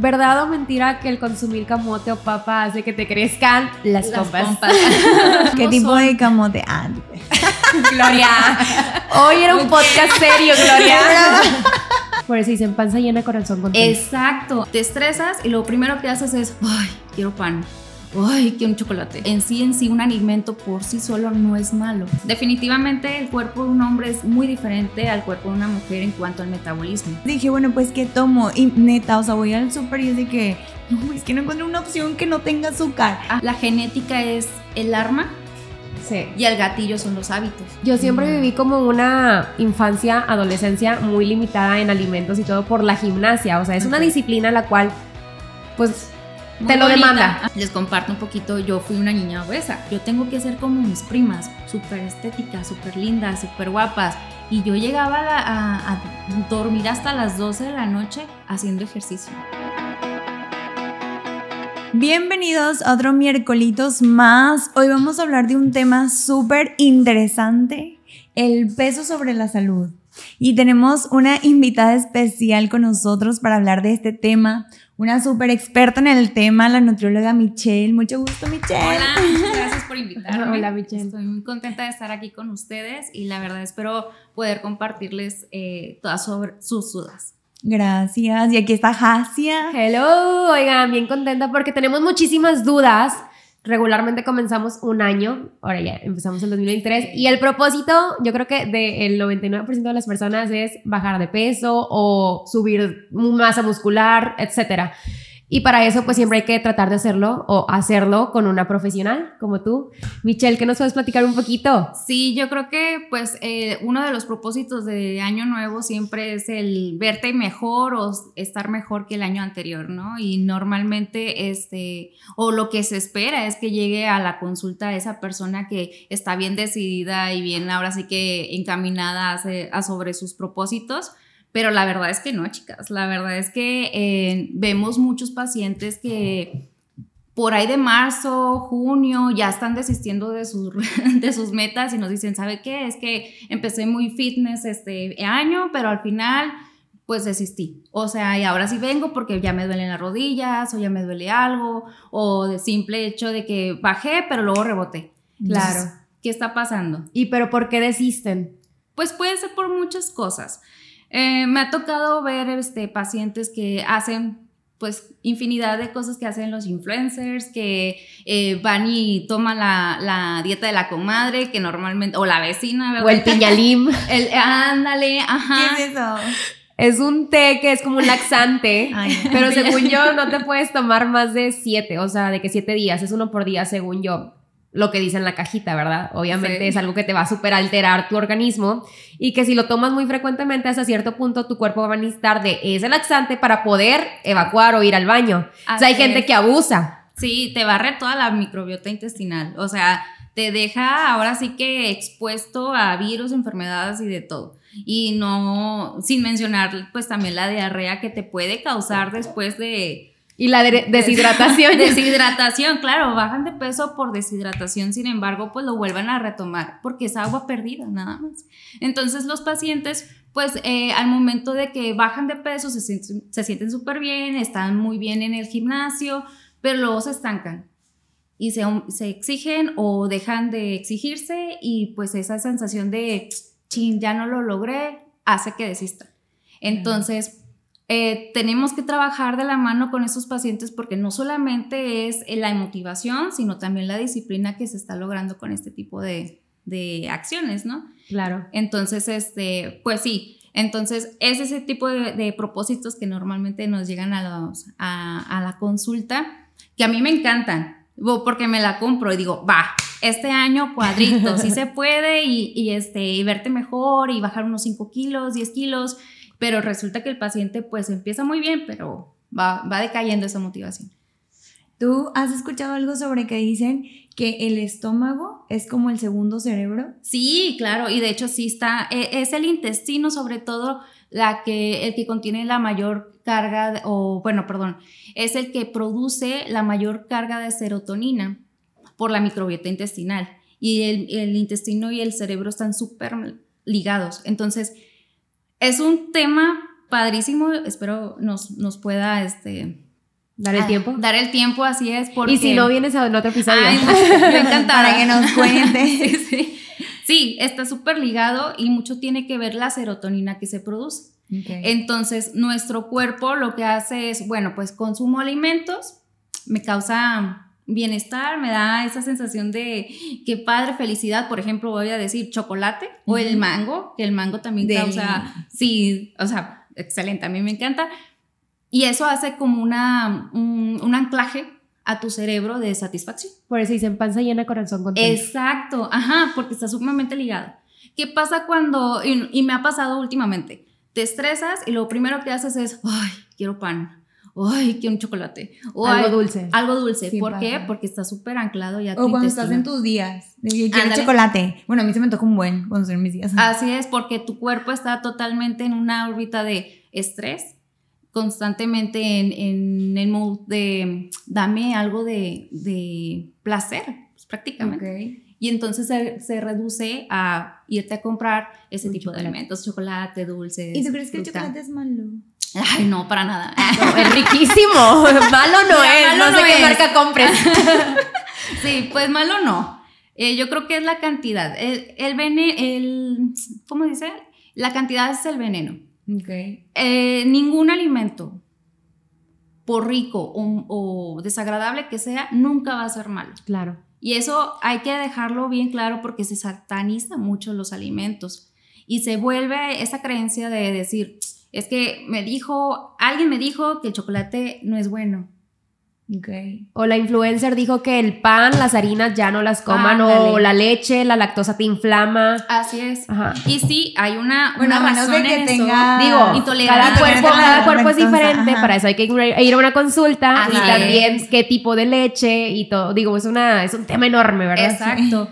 ¿Verdad o mentira que el consumir camote o papa hace que te crezcan las, Las pompas? pompas. ¿Qué tipo son- de camote? Ah, Gloria. Hoy era un podcast serio, Gloria. Por eso dicen panza llena, corazón contento. Exacto. Te estresas y lo primero que haces es, ay, quiero pan. Ay, quiero un chocolate. En sí, en sí, un alimento por sí solo no es malo. Definitivamente el cuerpo de un hombre es muy diferente al cuerpo de una mujer en cuanto al metabolismo. Dije, bueno, pues ¿qué tomo? Y neta, o sea, voy al súper y es de que, no, es que no encuentro una opción que no tenga azúcar. Ah, La genética es el arma Sí. y el gatillo son los hábitos. Yo siempre viví como una infancia, adolescencia muy limitada en alimentos y todo por la gimnasia. O sea, es una disciplina la cual, pues, Muy te lo bonita. demanda. Les comparto un poquito, yo fui una niña obesa. Yo tengo que ser como mis primas, súper estéticas, súper lindas, súper guapas. Y yo llegaba a- a dormir hasta las 12 de la noche haciendo ejercicio. Bienvenidos a otro miércolitos más. Hoy vamos a hablar de un tema súper interesante, el peso sobre la salud. Y tenemos una invitada especial con nosotros para hablar de este tema, una súper experta en el tema, la nutrióloga Michelle. Mucho gusto, Michelle. Hola, muchas gracias por invitarme. Hola, Michelle. Estoy muy contenta de estar aquí con ustedes y la verdad espero poder compartirles eh, todas sobre sus dudas. Gracias. Y aquí está Hasia. Hello, oigan, bien contenta porque tenemos muchísimas dudas. Regularmente comenzamos un año, ahora ya empezamos el 2023 y el propósito, yo creo que del 99% de las personas es bajar de peso o subir masa muscular, etcétera. Y para eso pues siempre hay que tratar de hacerlo o hacerlo con una profesional como tú. Michelle, ¿qué nos puedes platicar un poquito? Sí, yo creo que pues eh, uno de los propósitos de año nuevo siempre es el verte mejor o estar mejor que el año anterior, ¿no? Y normalmente este, o lo que se espera es que llegue a la consulta esa persona que está bien decidida y bien ahora sí que encaminada a, a sobre sus propósitos. Pero la verdad es que no, chicas. La verdad es que eh, vemos muchos pacientes que por ahí de marzo, junio, ya están desistiendo de sus, de sus metas y nos dicen, ¿sabe qué? Es que empecé muy fitness este año, pero al final, pues desistí. O sea, y ahora sí vengo porque ya me duelen las rodillas o ya me duele algo, o de simple hecho de que bajé, pero luego reboté. Claro. Entonces, ¿Qué está pasando? ¿Y pero por qué desisten? Pues puede ser por muchas cosas. Eh, me ha tocado ver este, pacientes que hacen pues infinidad de cosas que hacen los influencers, que eh, van y toman la, la dieta de la comadre, que normalmente, o la vecina, ¿verdad? O el piñalim. El- ándale, ajá. ¿Qué es eso? Es un té que es como un laxante, Ay, pero según yo no te puedes tomar más de siete, o sea, de que siete días, es uno por día según yo, lo que dice en la cajita, ¿verdad? Obviamente Sí. es algo que te va a super alterar tu organismo y que si lo tomas muy frecuentemente hasta cierto punto tu cuerpo va a necesitar de ese laxante para poder evacuar o ir al baño. o sea, hay gente es. que abusa. Sí, te barre toda la microbiota intestinal. O sea, te deja ahora sí que expuesto a virus, enfermedades y de todo. Y no, sin mencionar pues también la diarrea que te puede causar después de Y la de- deshidratación. deshidratación. Claro, bajan de peso por deshidratación, sin embargo, pues lo vuelvan a retomar porque es agua perdida nada más. Entonces los pacientes pues eh, al momento de que bajan de peso se sienten se sienten súper bien, están muy bien en el gimnasio, pero luego se estancan y se, se exigen o dejan de exigirse y pues esa sensación de, chin, ya no lo logré, hace que desista. Entonces, eh, tenemos que trabajar de la mano con esos pacientes porque no solamente es la motivación, sino también la disciplina que se está logrando con este tipo de, de acciones, ¿no? Claro. Entonces, este, pues sí, entonces es ese tipo de, de propósitos que normalmente nos llegan a, los, a, a la consulta, que a mí me encantan, porque me la compro y digo, va, este año cuadrito, sí se puede y, y, este, y verte mejor y bajar unos 5 kilos, 10 kilos, pero resulta que el paciente pues empieza muy bien, pero va, va decayendo esa motivación. ¿Tú has escuchado algo sobre que dicen que el estómago es como el segundo cerebro? Sí, claro, y de hecho sí está, e- es el intestino sobre todo la que, el que contiene la mayor carga, o bueno, perdón, es el que produce la mayor carga de serotonina por la microbiota intestinal. Y el, el intestino y el cerebro están súper ligados. Entonces, es un tema padrísimo, espero nos, nos pueda este, Dar el Ah, tiempo. Dar el tiempo, así es. Porque... Y si no vienes a otro episodio. Ay, me encanta. Para que nos cuente. sí, sí. Sí, está súper ligado y mucho tiene que ver la serotonina que se produce. Entonces, nuestro cuerpo lo que hace es, bueno, pues consumo alimentos, me causa bienestar, me da esa sensación de qué padre, felicidad. Por ejemplo, voy a decir chocolate o el mango, que el mango también Deli. causa, sí, o sea, excelente, a mí me encanta. Y eso hace como una, un, un anclaje a tu cerebro de satisfacción. Por eso dicen panza llena, corazón contento. Exacto, ajá, porque está sumamente ligado. ¿Qué pasa cuando, y, y me ha pasado últimamente, te estresas y lo primero que haces es, ay, quiero pan, ay, quiero un chocolate, o Algo "Ay, dulce. Algo dulce, Sí ¿por qué? pasa. Porque está súper anclado ya a tu O cuando estás en intestino. tus días. De quiero chocolate. Bueno, a mí se me toca un buen cuando en mis días. Así es, porque tu cuerpo está totalmente en una órbita de estrés, constantemente en, en el mood de dame algo de, de placer, pues, prácticamente. Y entonces se, se reduce a irte a comprar ese Un tipo de chocolate. alimentos, chocolate, dulces. ¿Y tú crees que el fruta. chocolate es malo? Ay, no, para nada. No, es riquísimo. Malo no es. malo no sé no qué es. marca compres. sí, pues malo no. Eh, yo creo que es la cantidad. El, el veneno, el, ¿cómo dice? La cantidad es el veneno. Ok. Eh, ningún alimento, por rico o, o desagradable que sea, nunca va a ser malo. Claro. Y eso hay que dejarlo bien claro porque se sataniza mucho los alimentos y se vuelve esa creencia de decir, es que me dijo, alguien me dijo que el chocolate no es bueno. Ok. O la influencer dijo que el pan, las harinas ya no las coman. O la leche, la lactosa te inflama. Así es. Ajá. Y sí, hay una, Bueno, una de razón que en eso. tenga- Digo, Intolerancia. cada cuerpo, cada cuerpo es diferente, ajá. para eso hay que ir a una consulta Así y también es. qué tipo de leche y todo. Digo, es una es un tema enorme, ¿verdad? Exacto.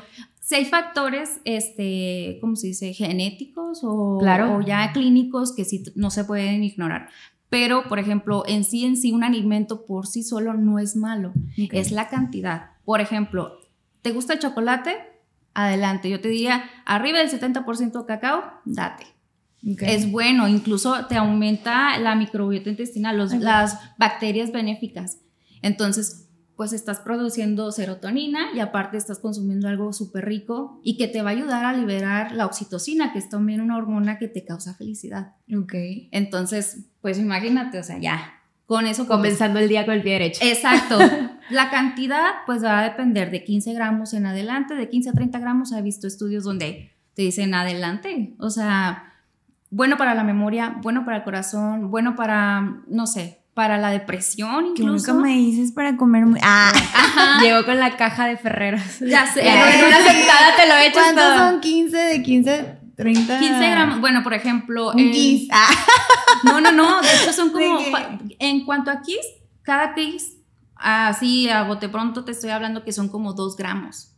Si hay factores, este, ¿cómo se dice? Genéticos o, Claro. o ya clínicos que sí no se pueden ignorar. Pero, por ejemplo, en sí, en sí, un alimento por sí solo no es malo. Es la cantidad. Por ejemplo, ¿te gusta el chocolate? Adelante. Yo te diría, arriba del 70% de cacao, date. Ok. Es bueno, incluso te aumenta la microbiota intestinal, los- las bacterias benéficas. Entonces, pues estás produciendo serotonina y aparte estás consumiendo algo súper rico y que te va a ayudar a liberar la oxitocina, que es también una hormona que te causa felicidad. Ok. Entonces, pues imagínate, o sea, ya, con eso. Comenzando el día con el pie derecho. Exacto. La cantidad, pues va a depender de 15 gramos en adelante, de 15 a 30 gramos. He visto estudios donde te dicen adelante. O sea, bueno para la memoria, bueno para el corazón, bueno para, no sé, para la depresión Que incluso. nunca me dices para comer muy... Ah, Ajá. Llegó con la caja de Ferreros. Ya sé. En en una sentada te lo echas ¿Cuántos todo. son 15 de 15? 30. 15 gramos, bueno, por ejemplo, Un kiss. Ah, No, no, no, de hecho son como, en cuanto a kiss, cada kiss, así a bote pronto te estoy hablando que son como 2 gramos.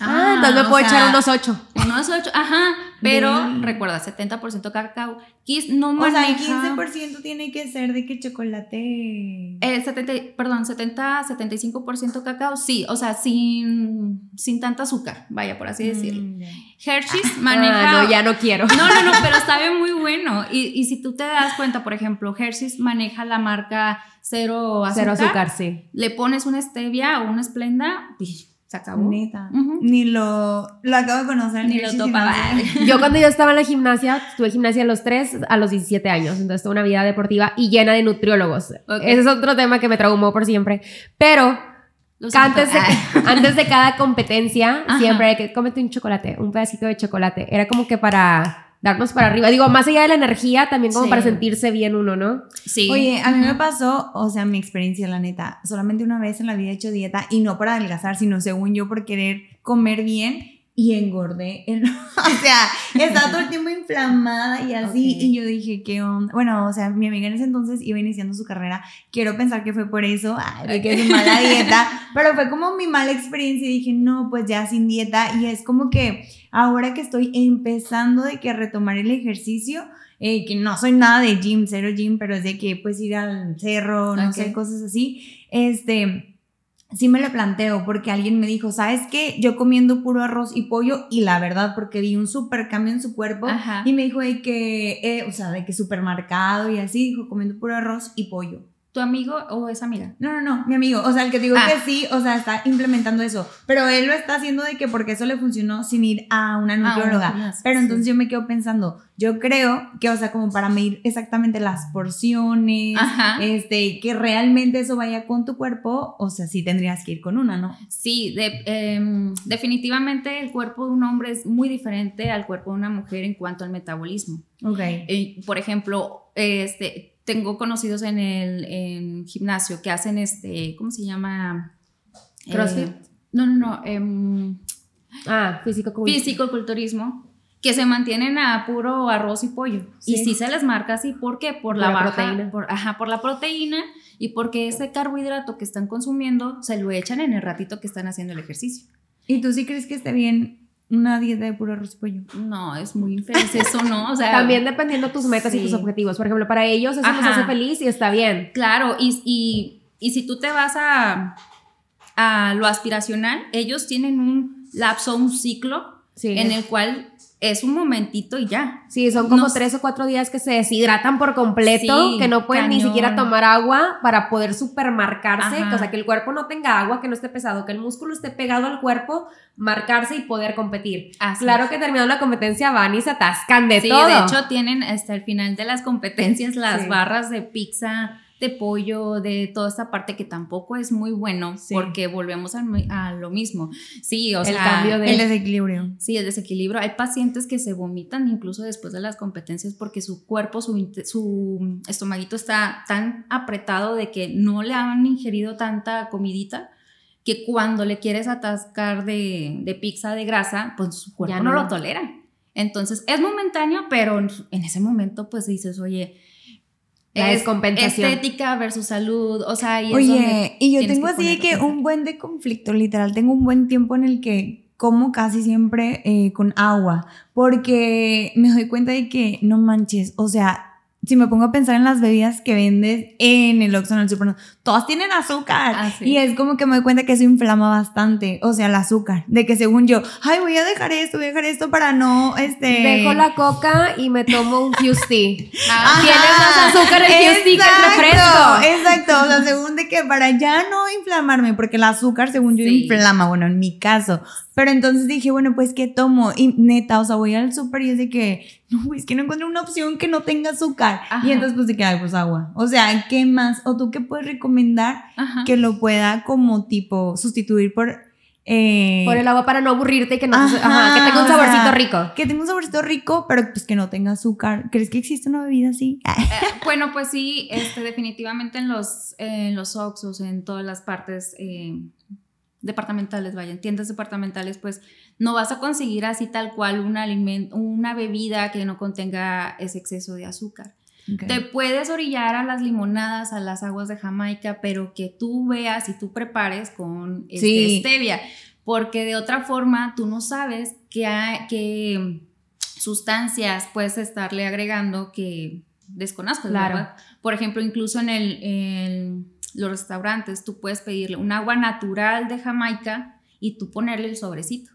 Ah, entonces me o puedo sea, echar unos ocho. Unos 8, ajá, pero Bien. recuerda, 70% cacao. Kiss no o sea, el maneja... 15% tiene que ser de que chocolate... eh, 70, perdón, 70, 75% cacao, sí, o sea, sin, sin tanta azúcar, vaya, por así decirlo. Mm, ya. Hershey's maneja... Ah, no, ya no quiero. No, no, no, pero sabe muy bueno. Y, y si tú te das cuenta, por ejemplo, Hershey's maneja la marca cero azúcar. Cero azúcar, sí. Le pones una stevia o una esplenda y se acabó. Neta. Ni lo... Lo acabo de conocer. Ni lo topaba. Yo cuando yo estaba en la gimnasia, tuve gimnasia a los 3 a los 17 años, entonces tuve una vida deportiva y llena de nutriólogos. Ese es otro tema que me traumó por siempre. Pero antes de, Ay. antes de cada competencia, Ajá. siempre hay que cómete un chocolate, un pedacito de chocolate. Era como que para darnos para arriba. Digo, más allá de la energía, también como Sí. para sentirse bien uno, ¿no? Sí. Oye, a mí me pasó, o sea, mi experiencia, la neta, solamente una vez en la vida he hecho dieta y no para adelgazar, sino según yo por querer comer bien y engordé. en- o sea, estaba todo el tiempo inflamada y así. Y yo dije, ¿qué onda? Bueno, o sea, mi amiga en ese entonces iba iniciando su carrera. Quiero pensar que fue por eso, ay, de que es mala dieta. Pero fue como mi mala experiencia y dije, no, pues ya sin dieta. Y es como que ahora que estoy empezando de que a retomar el ejercicio, eh, que no soy nada de gym, cero gym, pero es de que pues ir al cerro, no sé, cosas así. Este, sí me lo planteo porque alguien me dijo, ¿sabes qué? Yo comiendo puro arroz y pollo y la verdad, porque vi un super cambio en su cuerpo Ajá. y me dijo de que, eh, o sea, de que supermercado y así, dijo comiendo puro arroz y pollo. ¿Tu amigo o es amiga? No, no, no, mi amigo. O sea, el que digo Ah. que sí, o sea, está implementando eso. Pero él lo está haciendo de que porque eso le funcionó sin ir a una nutrióloga. gimnasio, pero sí. entonces yo me quedo pensando, yo creo que, o sea, como para medir exactamente las porciones, Ajá. este, que realmente eso vaya con tu cuerpo, o sea, sí tendrías que ir con una, ¿no? Sí, de- em, definitivamente el cuerpo de un hombre es muy diferente al cuerpo de una mujer en cuanto al metabolismo. Ok. Eh, por ejemplo, este, tengo conocidos en el en gimnasio que hacen este, ¿cómo se llama? Eh, ¿Crossfit? no, no, no. em, Ah, físico como fisicoculturismo que se mantienen a puro arroz y pollo. Y Sí. sí se les marca así, ¿por qué? Por, Por la, la baja, proteína. Por, ajá, por la proteína y porque ese carbohidrato que están consumiendo se lo echan en el ratito que están haciendo el ejercicio. ¿Y tú sí crees que esté bien una dieta de puro arroz y pollo? No, es muy infeliz eso, ¿no? O sea, También dependiendo tus metas y tus objetivos. Por ejemplo, para ellos eso les Ajá. hace feliz y está bien. Claro, y, y, y si tú te vas a, a lo aspiracional, ellos tienen un lapso, un ciclo Sí. en el cual es un momentito y ya. Sí, son como Nos- tres o cuatro días que se deshidratan por completo, Sí, que no pueden ni siquiera tomar agua para poder supermarcarse, Ajá. o sea, que el cuerpo no tenga agua, que no esté pesado, que el músculo esté pegado al cuerpo, marcarse y poder competir. Así claro es. que terminando la competencia van y se atascan de Sí, todo. de hecho tienen hasta el final de las competencias las Sí. barras de pizza, de pollo, de toda esta parte que tampoco es muy bueno Sí. porque volvemos a, a lo mismo. Sí, o El sea, cambio de- El desequilibrio. Sí, el desequilibrio. Hay pacientes que se vomitan incluso después de las competencias porque su cuerpo, su, estomaguito está tan apretado de que no le han ingerido tanta comidita que cuando le quieres atascar de, de pizza de grasa, pues su cuerpo Ya no. no. lo tolera. Entonces es momentáneo, pero en ese momento pues dices, oye, La es descompensación. estética versus salud, o sea, y es Oye, donde y yo tengo que así que atención. un buen de conflicto, literal, tengo un buen tiempo en el que como casi siempre eh, con agua, porque me doy cuenta de que no manches, o sea, si me pongo a pensar en las bebidas que vendes en el Oxxo, en el Super, todas tienen azúcar. Ah, sí. Y es como que me doy cuenta que eso inflama bastante, o sea, el azúcar, de que según yo, ay, voy a dejar esto, voy a dejar esto para no, este... Dejo la coca y me tomo un. Ah, Tiene más azúcar el Fusty que el refresco. Exacto, o sea, según de que para ya no inflamarme, porque el azúcar, según yo, Sí. inflama, bueno, en mi caso. Pero entonces dije, bueno, pues, ¿qué tomo? Y neta, o sea, voy al súper y es de que, no, es que no encuentro una opción que no tenga azúcar. Ajá. Y entonces, pues, de que, ay, pues, agua. O sea, ¿qué más? ¿O tú qué puedes recomendar Ajá. que lo pueda como tipo sustituir por... eh, Por el agua para no aburrirte y que, no, Ajá, ajá, que tenga un sea, saborcito rico. que tenga un saborcito rico, pero pues que no tenga azúcar. ¿Crees que existe una bebida así? Eh, bueno, pues sí, este, definitivamente en los, en los Oxxos, en todas las partes eh, departamentales, vaya, en tiendas departamentales, pues no vas a conseguir así tal cual un alimento, una bebida que no contenga ese exceso de azúcar. Te puedes orillar a las limonadas, a las aguas de Jamaica, pero que tú veas y tú prepares con este, Sí. stevia, porque de otra forma tú no sabes qué, qué sustancias puedes estarle agregando que desconozcas, Claro. ¿verdad? Por ejemplo, incluso en, el, en los restaurantes tú puedes pedirle un agua natural de Jamaica y tú ponerle el sobrecito.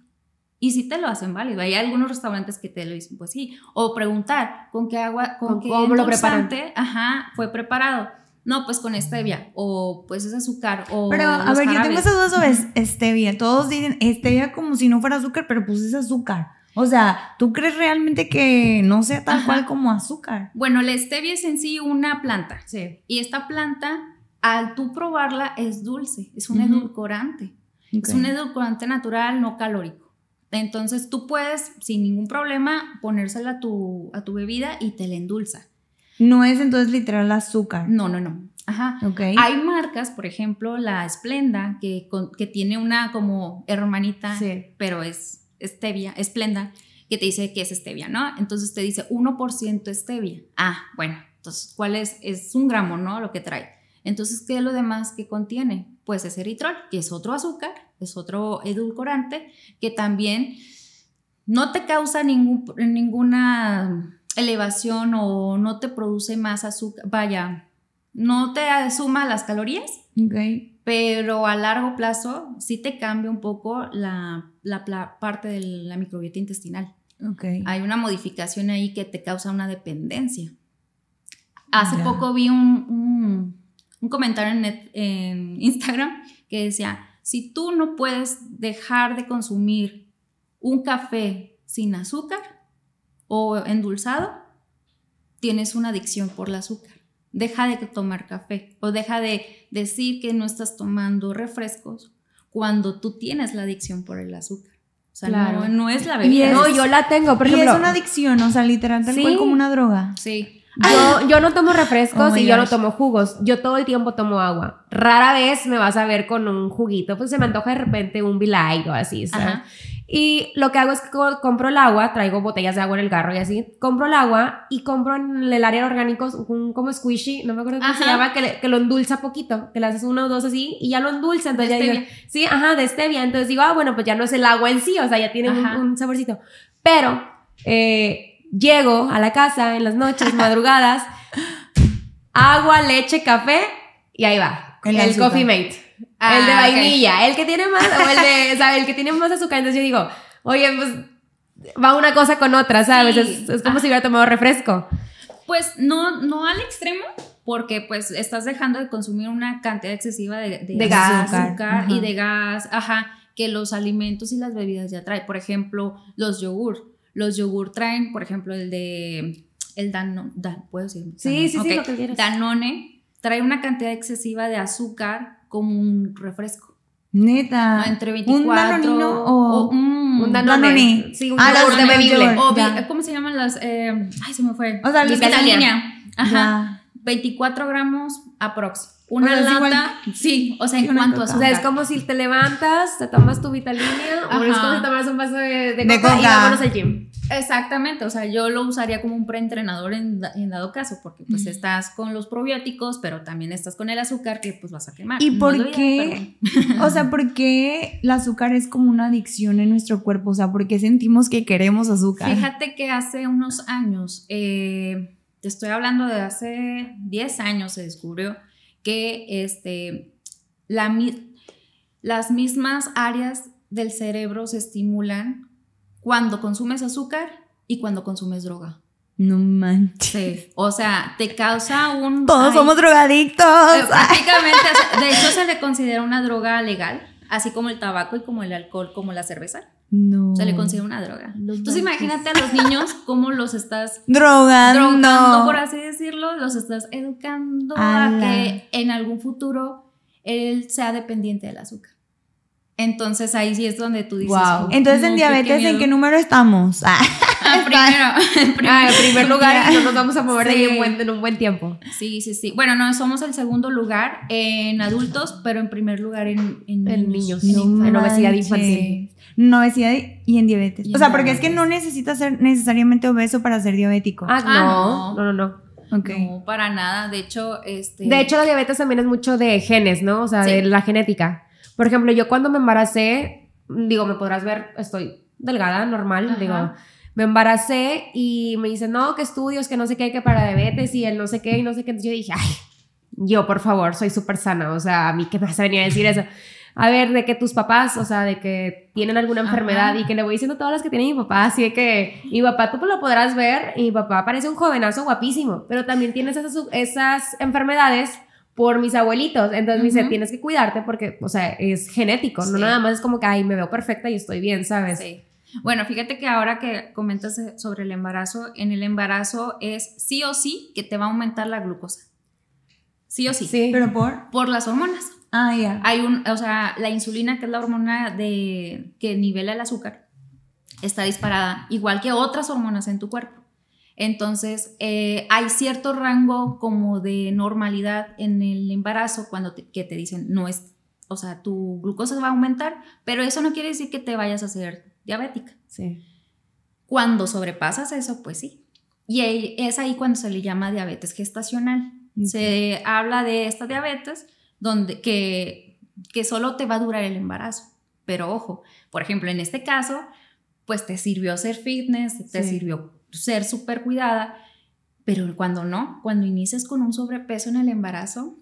Y sí te lo hacen válido. Hay algunos restaurantes que te lo dicen, pues sí. O preguntar, ¿con qué agua, con, ¿Con qué cómo lo preparan? Ajá, fue preparado. No, pues con stevia. O pues es azúcar. O Pero, a ver, yo tengo jarabes. esa duda sobre stevia. Todos dicen stevia como si no fuera azúcar, pero pues es azúcar. O sea, ¿tú crees realmente que no sea tal Ajá. cual como azúcar? Bueno, la stevia es en sí una planta. Sí. Y esta planta, al tú probarla, es dulce. Es un edulcorante. Es un edulcorante natural, no calórico. Entonces tú puedes, sin ningún problema, ponérsela a tu, a tu bebida y te la endulza. No es entonces literal azúcar. No, no, no. Ajá. Ok. Hay marcas, por ejemplo, la Splenda, que, con- que tiene una como hermanita, Sí. pero es stevia, Splenda, que te dice que es stevia, ¿no? Entonces te dice 1% stevia. Ah, bueno, entonces, ¿cuál es? Es un gramo, ¿no? Lo que trae. Entonces, ¿qué es lo demás que contiene? Pues es eritrol, que es otro azúcar, es otro edulcorante, que también no te causa ningún, ninguna elevación o no te produce más azúcar, vaya, no te suma las calorías, Ok. Pero a largo plazo sí te cambia un poco la, la parte de la microbiota intestinal. Ok. Hay una modificación ahí que te causa una dependencia. Hace Ya. poco vi un, un- un comentario en, net- en Instagram que decía, si tú no puedes dejar de consumir un café sin azúcar o endulzado, tienes una adicción por el azúcar. Deja de tomar café o deja de decir que no estás tomando refrescos cuando tú tienes la adicción por el azúcar. O sea, Claro. no, no es la bebida. es- No, yo la tengo, por y ejemplo. es una adicción, o sea, literal, tal Sí. cual como una droga. Sí. Yo, yo no tomo refrescos Oh y yo no tomo jugos. Yo todo el tiempo tomo agua. Rara vez me vas a ver con un juguito, pues se me antoja de repente un o así, ¿sabes? Ajá. Y lo que hago es que co- compro el agua, traigo botellas de agua en el carro y así. Compro el agua y compro en el área de orgánicos un como squishy, no me acuerdo cómo se Ajá. llama, que, le- que lo endulza poquito, que le haces uno o dos así y ya lo endulza. Entonces De ya digo, sí, ajá, de stevia. Entonces digo, ah, bueno, pues ya no es el agua en sí, o sea, ya tiene un, saborcito. Pero eh, llego a la casa en las noches, madrugadas, agua, leche, café y ahí va. El El. Coffee Mate. Ah, el de vainilla, el que tiene más, o el de, ¿sabes? El que tiene más azúcar. Entonces yo digo, oye, pues va una cosa con otra, ¿sabes? Sí. Es, es como si hubiera tomado refresco. Pues no, no al extremo, porque pues estás dejando de consumir una cantidad excesiva de, De gas. azúcar y de gas, ajá, que los alimentos y las bebidas ya traen. Por ejemplo, los yogur. Los yogur traen, por ejemplo, el de el Danone, ¿puedo decir? Sí, sí, sí, Ok. lo que quieras. Danone trae una cantidad excesiva de azúcar como un refresco. Neta. entre 24 ¿Un danonino o...? un, Un Danone. Danone. Sí, un Ah, Danone bebible. o Ya. ¿Cómo se llaman las? eh, ay, se me fue. O sea, Vitalina. Ajá. Ya. 24 gramos aprox. Una O sea, lata. igual sí, o sea, en cuanto a. O sea, es como si te levantas, te tomas tu vitalina, o es como si tomas un vaso de, de De coca, y coca. vámonos al gym. Exactamente, o sea, yo lo usaría como un preentrenador en, en dado caso, porque pues estás con los probióticos, pero también estás con el azúcar que pues vas a quemar. ¿Y No por qué? O sea, ¿por qué el azúcar es como una adicción en nuestro cuerpo? O sea, ¿por qué sentimos que queremos azúcar? Fíjate que hace unos años, eh, te estoy hablando de hace 10 años, se descubrió que este, la, las mismas áreas del cerebro se estimulan cuando consumes azúcar y cuando consumes droga. No manches. Sí. O sea, te causa un... Todos ay, somos drogadictos. eh, prácticamente, o sea, de hecho se le considera una droga legal, así como el tabaco y como el alcohol, como la cerveza. No. Se le considera una droga. Entonces manches. imagínate a los niños cómo los estás Drogando. drogando, por así decirlo, los estás educando a Ala. que en algún futuro él sea dependiente del azúcar. Entonces ahí sí es donde tú dices. "Oh, Entonces, no, en diabetes, ¿en miedo". qué número estamos? Ah, Ah, primero, en primer- Ah, en primer lugar, no nos vamos a mover de ahí en, buen- en un buen tiempo. Sí, sí, sí. Bueno, no, somos el segundo lugar en adultos, pero en primer lugar en, en En niños. niños. en en obesidad infantil. En obesidad y en diabetes. Y o sea, porque es que no necesitas ser necesariamente obeso para ser diabético. Ah, Ah, no, no, no, no. No, para nada. De hecho, este. De hecho, la diabetes también es mucho de genes, ¿no? O sea, Sí. de la genética. Por ejemplo, yo cuando me embaracé, digo, me podrás ver, estoy delgada, normal, Ajá. digo, me embaracé y me dicen, no, que estudios, que no sé qué, que para diabetes y el no sé qué y no sé qué. Entonces yo dije, ay, yo, por favor, soy súper sana, o sea, a mí qué me vas a venir a decir eso. A ver, de que tus papás, o sea, de que tienen alguna Ajá. enfermedad y que le voy diciendo todas las que tiene mi papá, así de que mi papá tú lo podrás ver y mi papá parece un jovenazo guapísimo, pero también tienes esas, esas enfermedades por mis abuelitos, entonces me dice, tienes que cuidarte porque, o sea, es genético, no nada más es como que, ay, me veo perfecta y estoy bien, ¿sabes? Sí. Bueno, fíjate que ahora que comentas sobre el embarazo, en el embarazo es sí o sí que te va a aumentar la glucosa. Sí o sí. Sí. Pero por. Por las hormonas. Ah, ya. Hay un, o sea, la insulina, que es la hormona de, que nivela el azúcar, está disparada, igual que otras hormonas en tu cuerpo. Entonces, eh, hay cierto rango como de normalidad en el embarazo cuando te, que te dicen, no es, o sea, tu glucosa va a aumentar, pero eso no quiere decir que te vayas a hacer diabética. Sí. Cuando sobrepasas eso, pues sí. Y ahí- es ahí cuando se le llama diabetes gestacional. Se habla de esta diabetes donde, que, que solo te va a durar el embarazo. Pero ojo, por ejemplo, en este caso, pues te sirvió ser fitness, te Sí. sirvió ser súper cuidada, pero cuando no, cuando inicias con un sobrepeso en el embarazo,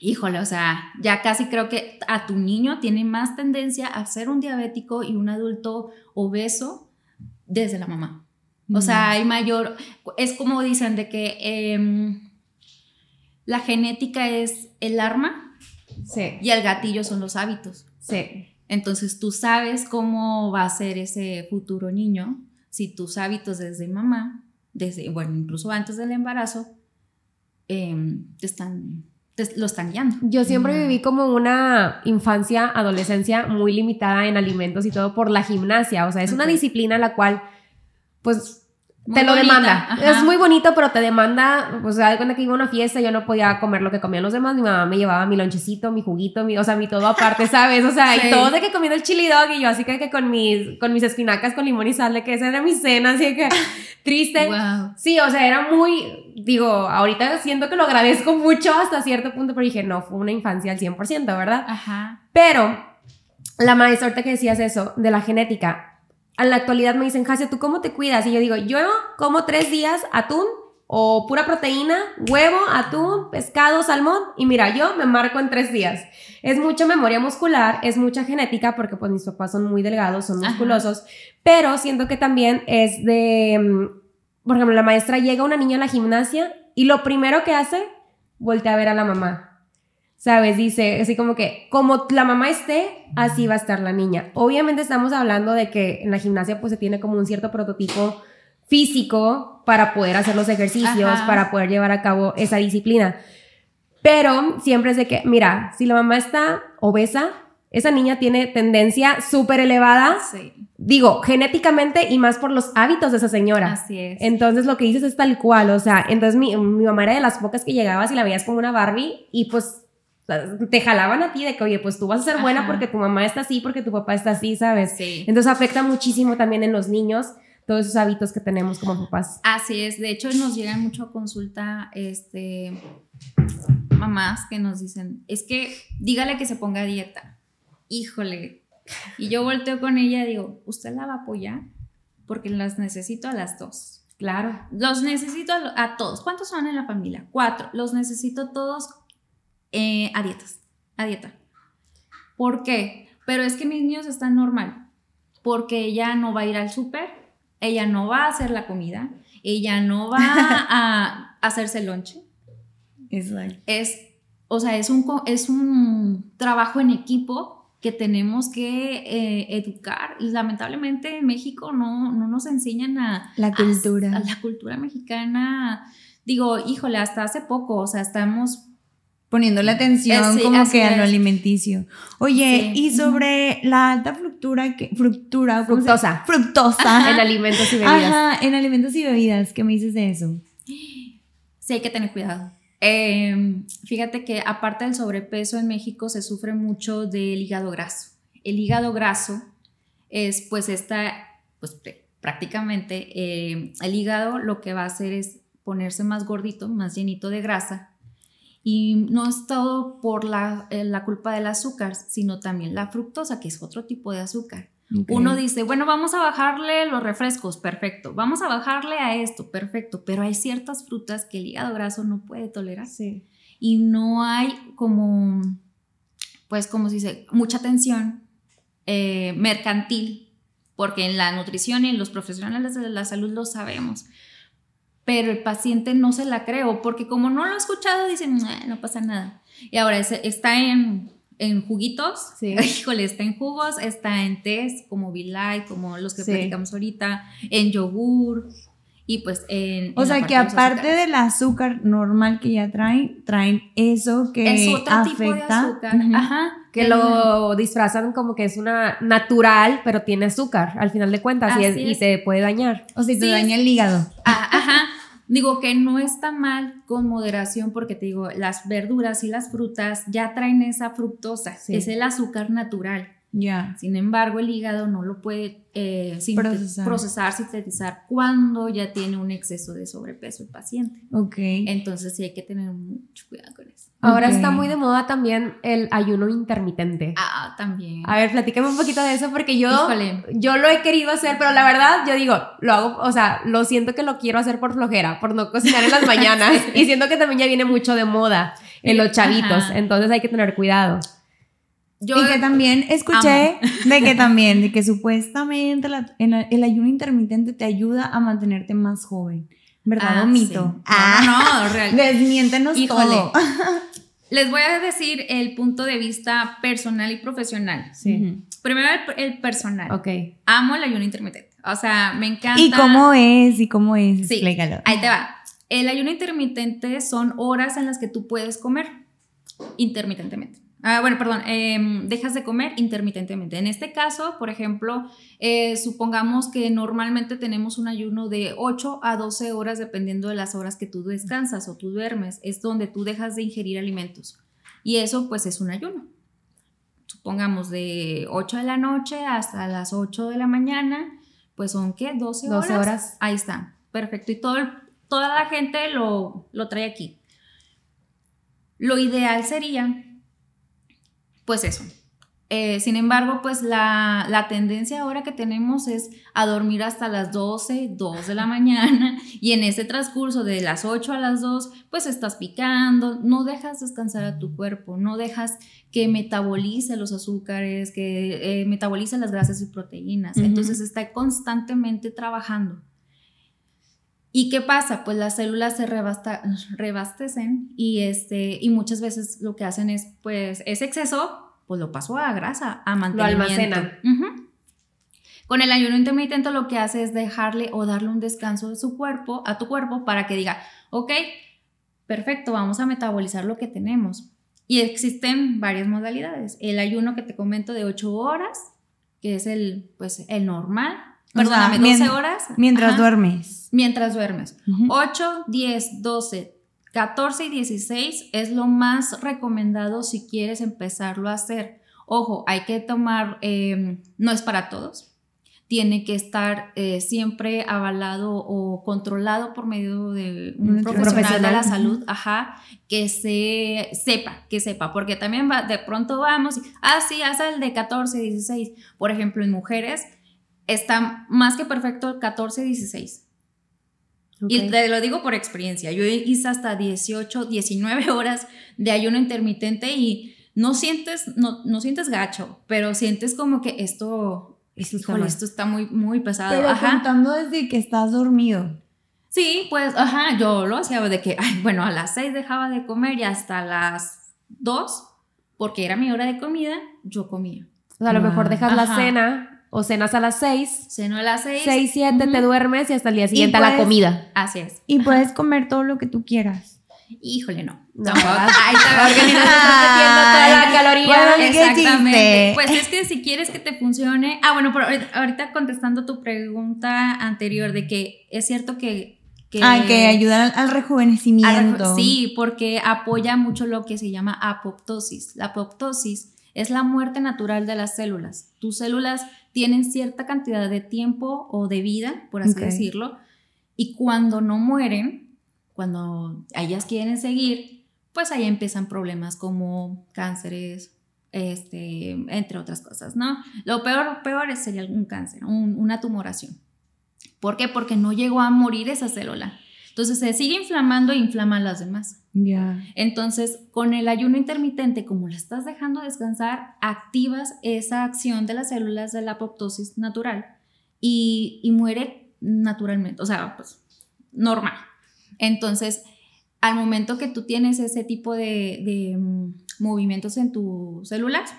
híjole, o sea, ya casi creo que a tu niño tiene más tendencia a ser un diabético y un adulto obeso desde la mamá. O sea, hay mayor, es como dicen de que em, la genética es el arma Sí, y el gatillo son los hábitos. sí. Entonces tú sabes cómo va a ser ese futuro niño si tus hábitos desde mamá, desde, bueno, incluso antes del embarazo, em, te están, lo están guiando. Yo siempre viví como una infancia, adolescencia muy limitada en alimentos y todo por la gimnasia. O sea, es una disciplina la cual, pues, Muy te lo bonita, demanda. ajá. Es muy bonito, pero te demanda, pues, da cuenta que iba a una fiesta, yo no podía comer lo que comían los demás. Mi mamá me llevaba mi lonchecito, mi juguito, mi, o sea, mi todo aparte, ¿sabes? O sea, Sí. y todo de que comiendo el chili dog y yo así que, que con mis, con mis espinacas con limón y sal, de que esa era mi cena, así que triste. Wow. Sí, o sea, era muy, digo, ahorita siento que lo agradezco mucho hasta cierto punto, pero dije, no, fue una infancia al 100%, ¿verdad? Ajá. Pero la maestra, ahorita que decías eso, de la genética, en la actualidad me dicen, Jasia, ¿tú cómo te cuidas? Y yo digo, yo como tres días atún o pura proteína, huevo, atún, pescado, salmón, y mira, yo me marco en tres días. Es mucha memoria muscular, es mucha genética, porque pues mis papás son muy delgados, son Ajá. musculosos, pero siento que también es de, mm, por ejemplo, la maestra llega una niña a la gimnasia y lo primero que hace, voltea a ver a la mamá. ¿Sabes? Dice, así como que, como la mamá esté, así va a estar la niña. Obviamente estamos hablando de que en la gimnasia pues se tiene como un cierto prototipo físico para poder hacer los ejercicios, Ajá. para poder llevar a cabo esa disciplina. Pero siempre es de que, mira, si la mamá está obesa, esa niña tiene tendencia súper elevada, Sí. digo, genéticamente y más por los hábitos de esa señora. Así es. Entonces lo que dices es tal cual, o sea, entonces mi, mi mamá era de las pocas que llegabas y la veías como una Barbie y pues te jalaban a ti de que, oye, pues tú vas a ser buena Ajá. porque tu mamá está así, porque tu papá está así, ¿sabes? Sí. Entonces afecta muchísimo también en los niños todos esos hábitos que tenemos como papás. Así es, de hecho nos llegan mucho a consulta este mamás que nos dicen, es que dígale que se ponga a dieta. Híjole. Y yo volteo con ella y digo, ¿usted la va a apoyar? Porque las necesito a las dos. Claro. Los necesito a, a todos. ¿Cuántos son en la familia? Cuatro. Los necesito todos eh, a dietas, a dieta. ¿Por qué? Pero es que mis niños están normal. Porque ella no va a ir al súper, ella no va a hacer la comida, ella no va a hacerse el lonche. Exacto. Es, o sea, es un, es un trabajo en equipo que tenemos que eh, educar. Y lamentablemente en México no, no nos enseñan a, La cultura. a la cultura mexicana. Digo, híjole, hasta hace poco, o sea, estamos Poniendo la atención Eh, sí, como que a lo alimenticio. Oye, Sí. y sobre la alta fructura, que, fructura, ¿cómo se- Fructosa. Fructosa. En alimentos y bebidas. Ajá, en alimentos y bebidas. ¿Qué me dices de eso? Sí, hay que tener cuidado. Eh, fíjate que aparte del sobrepeso en México se sufre mucho del hígado graso. El hígado graso es pues esta, pues pr- prácticamente eh, el hígado lo que va a hacer es ponerse más gordito, más llenito de grasa. Y no es todo por la, eh, la culpa del azúcar, sino también la fructosa, que es otro tipo de azúcar. Uno dice, bueno, vamos a bajarle los refrescos, perfecto. Vamos a bajarle a esto, perfecto. Pero hay ciertas frutas que el hígado graso no puede tolerar. Sí. Y no hay como, pues como se dice, mucha atención eh, mercantil, porque en la nutrición y en los profesionales de la salud lo sabemos. Pero el paciente no se la cree, o porque como no lo ha escuchado, dicen, "Ah, no pasa nada. Y ahora es- está en, en juguitos, Sí. híjole, está en jugos, está en tés, como Vilay, como los que Sí. platicamos ahorita, en yogur, y pues en... O en sea que aparte del azúcar normal que ya traen, traen eso que es otro afecta. tipo de azúcar. Ajá. Que lo disfrazan como que es una natural, pero tiene azúcar al final de cuentas y, es- y te puede dañar. O sea, te Sí, daña el hígado. Ah, Ajá. Digo que no está mal con moderación porque te digo, las verduras y las frutas ya traen esa fructosa, Sí. es el azúcar natural. Ya. Sin embargo, el hígado no lo puede eh, Procesar. procesar, sintetizar cuando ya tiene un exceso de sobrepeso el paciente. Ok. Entonces sí hay que tener mucho cuidado con eso. Ahora Ok. está muy de moda también el ayuno intermitente. Ah, también. A ver, platícame un poquito de eso porque yo, Híjole. yo lo he querido hacer, pero la verdad yo digo, lo hago, o sea, lo siento que lo quiero hacer por flojera, por no cocinar en las mañanas y siento que también ya viene mucho de moda en los chavitos, Ajá. entonces hay que tener cuidado. Yo y que también escuché de que también, de que supuestamente la- en la- el ayuno intermitente te ayuda a mantenerte más joven. ¿Verdad Ah, mito? sí. No, Ah, no, no, real. desmiéntenos Híjole. todo. Les voy a decir el punto de vista personal y profesional. Sí. Primero el, el personal. Ok. Amo el ayuno intermitente. O sea, me encanta. ¿Y cómo es? ¿Y cómo es? Sí. Explícalo. Ahí te va. El ayuno intermitente son horas en las que tú puedes comer intermitentemente. Ah, bueno, perdón, em, dejas de comer intermitentemente. En este caso, por ejemplo, eh, supongamos que normalmente tenemos un ayuno de 8 a 12 horas dependiendo de las horas que tú descansas o tú duermes. Es donde tú dejas de ingerir alimentos. Y eso pues es un ayuno. Supongamos de 8 de la noche hasta las 8 de la mañana, pues son ¿qué? 12 horas. 12 horas. Ahí está, perfecto. Y todo toda la gente lo, lo trae aquí. Lo ideal sería, pues eso. Eh, sin embargo, pues la, la tendencia ahora que tenemos es a dormir hasta las 12, 2 de la mañana y en ese transcurso de las 8 a las 2, pues estás picando, no dejas descansar a tu cuerpo, no dejas que metabolice los azúcares, que eh, metabolice las grasas y proteínas. Entonces está constantemente trabajando. ¿Y qué pasa? Pues las células se rebasta- rebastecen y, este, y muchas veces lo que hacen es, pues, ese exceso, pues lo paso a grasa, a mantenimiento. almacena. Ujú. Con el ayuno intermitente lo que hace es dejarle o darle un descanso de su cuerpo, a tu cuerpo, para que diga, ok, perfecto, vamos a metabolizar lo que tenemos. Y existen varias modalidades. El ayuno que te comento de 8 horas, que es el, pues, el normal. O sea, Perdóname, mien- 12 horas. Mientras Ajá. duermes. Mientras duermes. Ujú. 8, 10, 12, 14 y 16 es lo más recomendado si quieres empezarlo a hacer. Ojo, hay que tomar, eh, no es para todos. Tiene que estar eh, siempre avalado o controlado por medio de un Un profesional, de profesional, la ujú. salud, ajá, que se sepa, que sepa, porque también va, de pronto vamos, y, ah, sí, haz el de 14, 16. Por ejemplo, en mujeres está más que perfecto 14, 16. Y Ok. te lo digo por experiencia. Yo hice hasta 18, 19 horas de ayuno intermitente y no sientes, no, no sientes gacho, pero sientes como que esto, Esto está híjole, esto está muy, muy pesado. Pero Ajá. contando desde que estás dormido. Sí, pues, ajá, yo lo hacía de que, ay, bueno, a las 6 dejaba de comer y hasta las 2, porque era mi hora de comida, yo comía. O sea, a lo mejor dejas la Ajá. cena o cenas a las 6, Ceno a las 6. 6, 7, te duermes y hasta el día siguiente a la puedes- comida. Así es. Y puedes comer todo lo que tú quieras. Híjole, no. No. Ahí está. Metiendo toda la caloría. bueno, Exactamente. Pues es que si quieres que te funcione. Ah, bueno, pero ahorita, contestando tu pregunta anterior de que es cierto que. que ah, que ayudar al, rejuvenecimiento. reju- Sí, porque apoya mucho lo que se llama apoptosis. La apoptosis es la muerte natural de las células. Tus células tienen cierta cantidad de tiempo o de vida, por así decirlo, y cuando no mueren, cuando ellas quieren seguir, pues ahí empiezan problemas como cánceres, este, entre otras cosas, ¿no? Lo peor, peor es- sería un cáncer, un- una tumoración. ¿Por qué? Porque no llegó a morir esa célula. Entonces se sigue inflamando e inflama a las demás. Ya. Entonces, con el ayuno intermitente, como la estás dejando descansar, activas esa acción de las células de la apoptosis natural y, y muere naturalmente, o sea, pues normal. Entonces, al momento que tú tienes ese tipo de, de, mm, movimientos en tus células,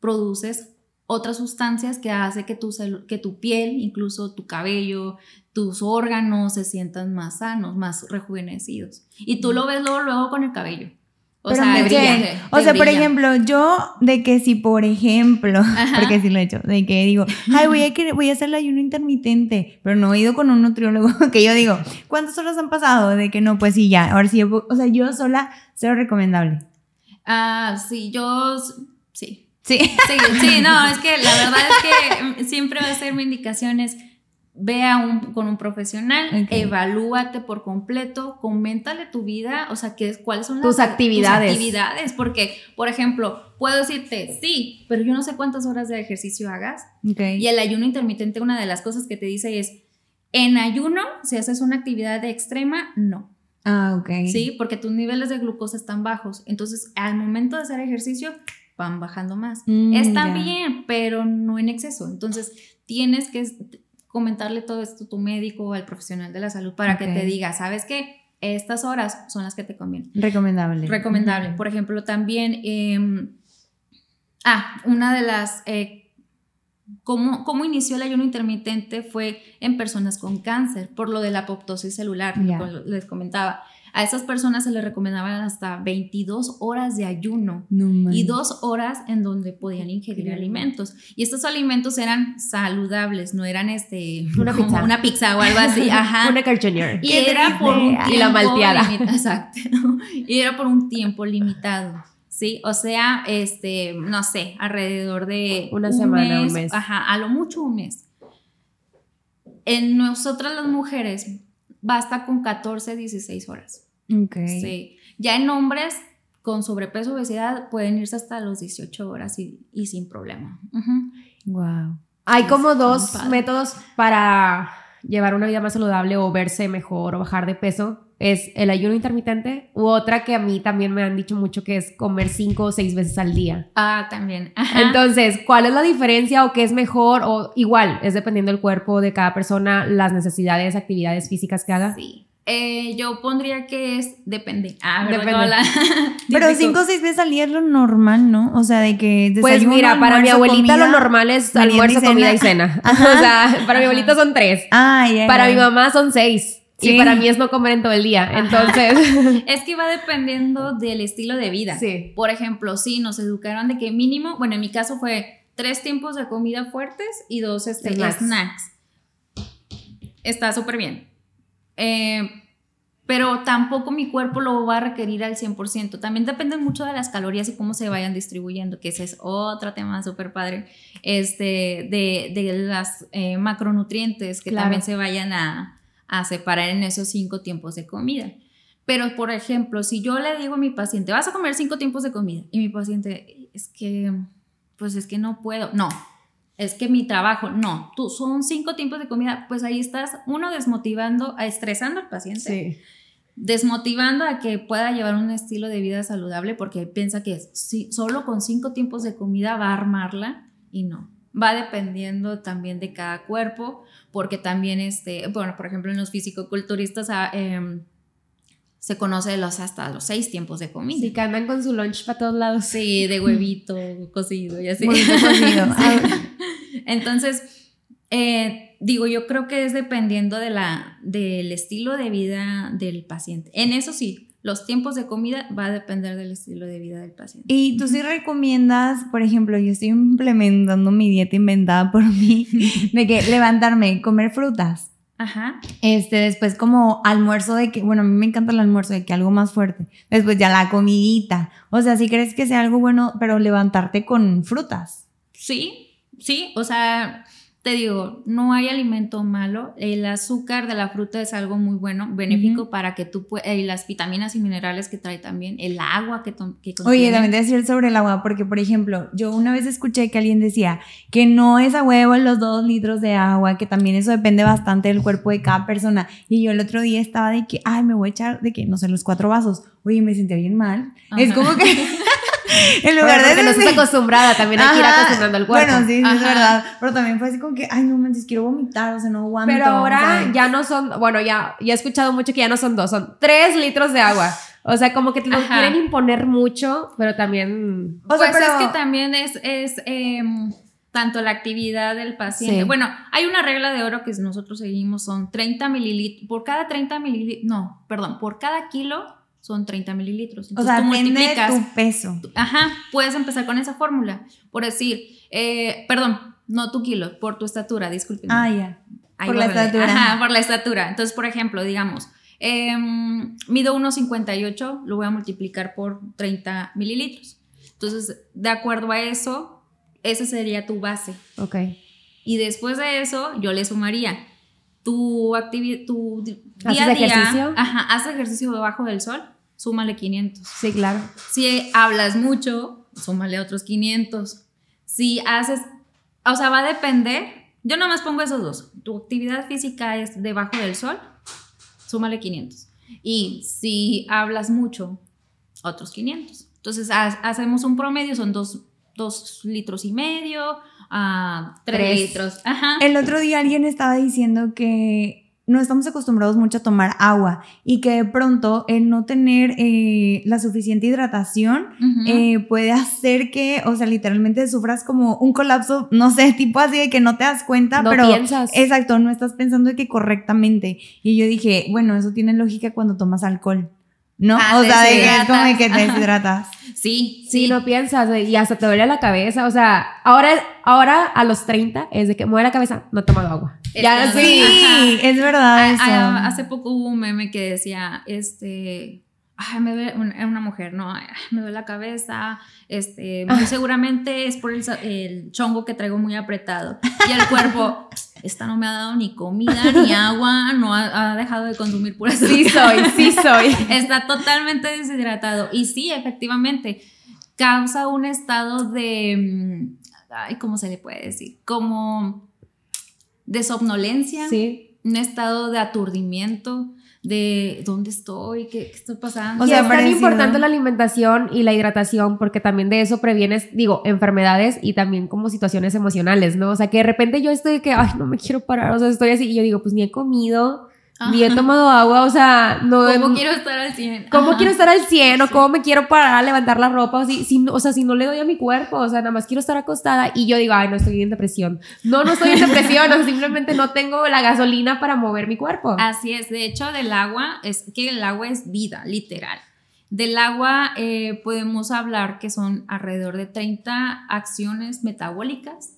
produces otras sustancias que hace que tu, que tu piel, incluso tu cabello, tus órganos se sientan más sanos, más rejuvenecidos. Y tú lo ves luego, luego con el cabello. O Pero sea, me brilla, te- O te sea, por ejemplo, yo de que si, por ejemplo, porque sí lo he hecho, de que digo, ay, voy a, querer- voy a hacer el ayuno intermitente, pero no he ido con un nutriólogo, que yo digo, ¿cuántas horas han pasado? De que no, pues sí, ya, ahora sí, o sea, yo sola, cero recomendable. Ah, sí, yo sí. Sí. No, es que la verdad es que mm, siempre va a ser mi indicación es ve a un, con un profesional, evalúate por completo, coméntale tu vida, o sea, que, cuáles son Tus las, actividades. tus actividades, porque, por ejemplo, puedo decirte, sí, pero yo no sé cuántas horas de ejercicio hagas, y el ayuno intermitente, una de las cosas que te dice es, en ayuno, si haces una actividad extrema, no. Ah, ok. ¿sí? Porque tus niveles de glucosa están bajos. Entonces, al momento de hacer ejercicio, van bajando más. Mm, Está ya. bien, pero no en exceso. Entonces, tienes que comentarle todo esto a tu médico o al profesional de la salud para que te diga, ¿sabes qué? Estas horas son las que te convienen. Recomendable. Recomendable. Por ejemplo, también, eh, ah, una de las, eh, cómo, cómo inició el ayuno intermitente fue en personas con cáncer, por lo de la apoptosis celular, como les comentaba. A esas personas se les recomendaban hasta 22 horas de ayuno No y dos horas en donde podían ingerir alimentos. Y estos alimentos eran saludables, no eran este Una como pizza. una pizza o algo así. Ajá. Una Jr. Y era por un triste. Y la tiempo malteada. Exacto. Y era por un tiempo limitado. ¿Sí? O sea, este, no sé, alrededor de Una semana, un mes. Ajá, a lo mucho un mes. En nosotras las mujeres basta con 14, 16 horas. Ok. Sí. Ya en hombres con sobrepeso obesidad pueden irse hasta los 18 horas y, y sin problema. Wow. Hay Es como dos métodos para llevar una vida más saludable o verse mejor o bajar de peso. Es el ayuno intermitente u otra que a mí también me han dicho mucho que es comer cinco o seis veces al día. Ah, también. Ajá. Entonces, ¿cuál es la diferencia o qué es mejor? O igual, es dependiendo del cuerpo de cada persona, las necesidades, actividades físicas que haga. Sí. Eh, yo pondría que es depende. Ah. Pero Típico. cinco o seis veces al día es lo normal, ¿no? O sea, de que Pues mira, para mi almuerzo, abuelita comida. lo normal es merienda y almuerzo, comida y cena. o sea, para mi abuelita son tres. Ah, ya. Para ya. mi mamá son seis. Sí. Y para mí es no comer en todo el día. Entonces, Es que va dependiendo del estilo de vida. sí. Por ejemplo, sí, nos educaron de que mínimo, bueno, en mi caso fue tres tiempos de comida fuertes y dos este, Snacks. snacks. Está súper bien. Eh, pero tampoco mi cuerpo lo va a requerir al 100%. También depende mucho de las calorías y cómo se vayan distribuyendo, que ese es otro tema súper padre, este, de, de las eh, macronutrientes que Claro. también se vayan a, a separar en esos cinco tiempos de comida. Pero, por ejemplo, si yo le digo a mi paciente, vas a comer cinco tiempos de comida, y mi paciente, es que, pues es que no puedo, no, es que mi trabajo, no, tú son cinco tiempos de comida, pues ahí estás, uno, desmotivando, estresando al paciente, Sí. desmotivando a que pueda llevar un estilo de vida saludable porque piensa que si, solo con cinco tiempos de comida va a armarla y no. Va dependiendo también de cada cuerpo, porque también, este, bueno, por ejemplo, en los fisicoculturistas em, se conoce los hasta los seis tiempos de comida. Sí, que andan con su lunch para todos lados. Sí, de huevito cocido y así. Cocido. Ah, Entonces, eh, digo, yo creo que es dependiendo de la, del estilo de vida del paciente. En eso sí, los tiempos de comida va a depender del estilo de vida del paciente. Y tú sí recomiendas, por ejemplo, yo estoy implementando mi dieta inventada por mí, de que levantarme, comer frutas. Ajá. Este, después como almuerzo de que, bueno, a mí me encanta el almuerzo de que algo más fuerte. Después ya la comidita. O sea, si crees que sea algo bueno, pero levantarte con frutas. Sí, sí, o sea, te digo, no hay alimento malo. El azúcar de la fruta es algo muy bueno, benéfico para que tú puedas, y las vitaminas y minerales que trae también, el agua que, que Oye, también te decir sobre el agua, porque por ejemplo, yo una vez escuché que alguien decía que no es a huevo los dos litros de agua, que también eso depende bastante del cuerpo de cada persona. Y yo el otro día estaba de que, ay, me voy a echar de que, no sé, los cuatro vasos. Oye, me sentía bien mal. Es como que, en Bueno, lugar de porque no estás acostumbrada, también hay que ir acostumbrando al cuerpo. Bueno, sí, sí, es verdad. Pero también fue así como que, ay, no manches, quiero vomitar, o sea, no aguanto. Pero ahora ¿sabes? ya no son, bueno, ya, ya he escuchado mucho que ya no son dos, son tres litros de agua. O sea, como que te lo Ajá. quieren imponer mucho, pero también... O sea, pues pero- es que también es, es em, tanto la actividad del paciente. Sí. Bueno, hay una regla de oro que nosotros seguimos, son 30 mililitros, por cada 30 mililitros, no, perdón, por cada kilo son 30 mililitros. O Entonces sea, tú depende de multiplicas, tu peso. ajá, puedes empezar con esa fórmula, por decir, eh, perdón, no tu kilo, por tu estatura, disculpen. Ah, ya. Ahí Por la estatura. Ajá, por la estatura. Entonces, por ejemplo, digamos, em, mido 1,58, lo voy a multiplicar por 30 mililitros. Entonces, de acuerdo a eso, esa sería tu base. Ok. Y después de eso, yo le sumaría tu actividad, tu di- ¿Haces día a día. ejercicio? Ajá, haz ejercicio debajo del sol, súmale 500. Sí, claro. Si hablas mucho, súmale otros 500. Si haces, o sea, va a depender. Yo nada más pongo esos dos. Tu actividad física es debajo del sol, súmale 500. Y si hablas mucho, otros 500. Entonces ha- hacemos un promedio, son dos, dos litros y medio a 3 Tres. litros. Ajá. El otro día alguien estaba diciendo que no estamos acostumbrados mucho a tomar agua y que de pronto el no tener eh, la suficiente hidratación eh, puede hacer que, o sea, literalmente sufras como un colapso, no sé, tipo así de que no te das cuenta, No pero piensas. exacto, no estás pensando de que correctamente. Y yo dije, bueno, eso tiene lógica cuando tomas alcohol. ¿No? Ah, o sea, de que es deshidratas. como de que te Ajá. deshidratas. sí, Sí, no piensas y hasta te duele la cabeza. O sea, ahora, ahora a los 30 es de que mueve la cabeza, no he tomado agua. Es Ya, sí. Sí, es verdad Ah, eso. ah, hace poco hubo un meme que decía, este, ay, me duele, una, una mujer, ¿no? Ay, me duele la cabeza, este, muy seguramente es por el, chongo que traigo muy apretado. Y el cuerpo, esta no me ha dado ni comida ni agua, no ha, ha dejado de consumir pura Sí azúcar. soy, sí soy. Está totalmente deshidratado. Y sí, efectivamente, causa un estado de, mm, ay, ¿cómo se le puede decir? Como de somnolencia Sí. un estado de aturdimiento, de dónde estoy, qué, qué está pasando. O sea, es tan parecido. importante la alimentación y la hidratación porque también de eso previenes, digo, enfermedades y también como situaciones emocionales, ¿no? O sea, que de repente yo estoy de que, ay, no me quiero parar, o sea, estoy así y yo digo, pues ni he comido, ni he tomado agua, o sea, no... ¿Cómo quiero estar al 100? ¿Cómo Ajá. quiero estar al 100 o cómo me quiero parar a levantar la ropa? O, si, o sea, si no le doy a mi cuerpo, o sea, nada más quiero estar acostada y yo digo, ay, no estoy en depresión. No, no estoy en depresión, o simplemente no tengo la gasolina para mover mi cuerpo. Así es, de hecho del agua, es que el agua es vida, literal. Del agua eh, podemos hablar que son alrededor de 30 acciones metabólicas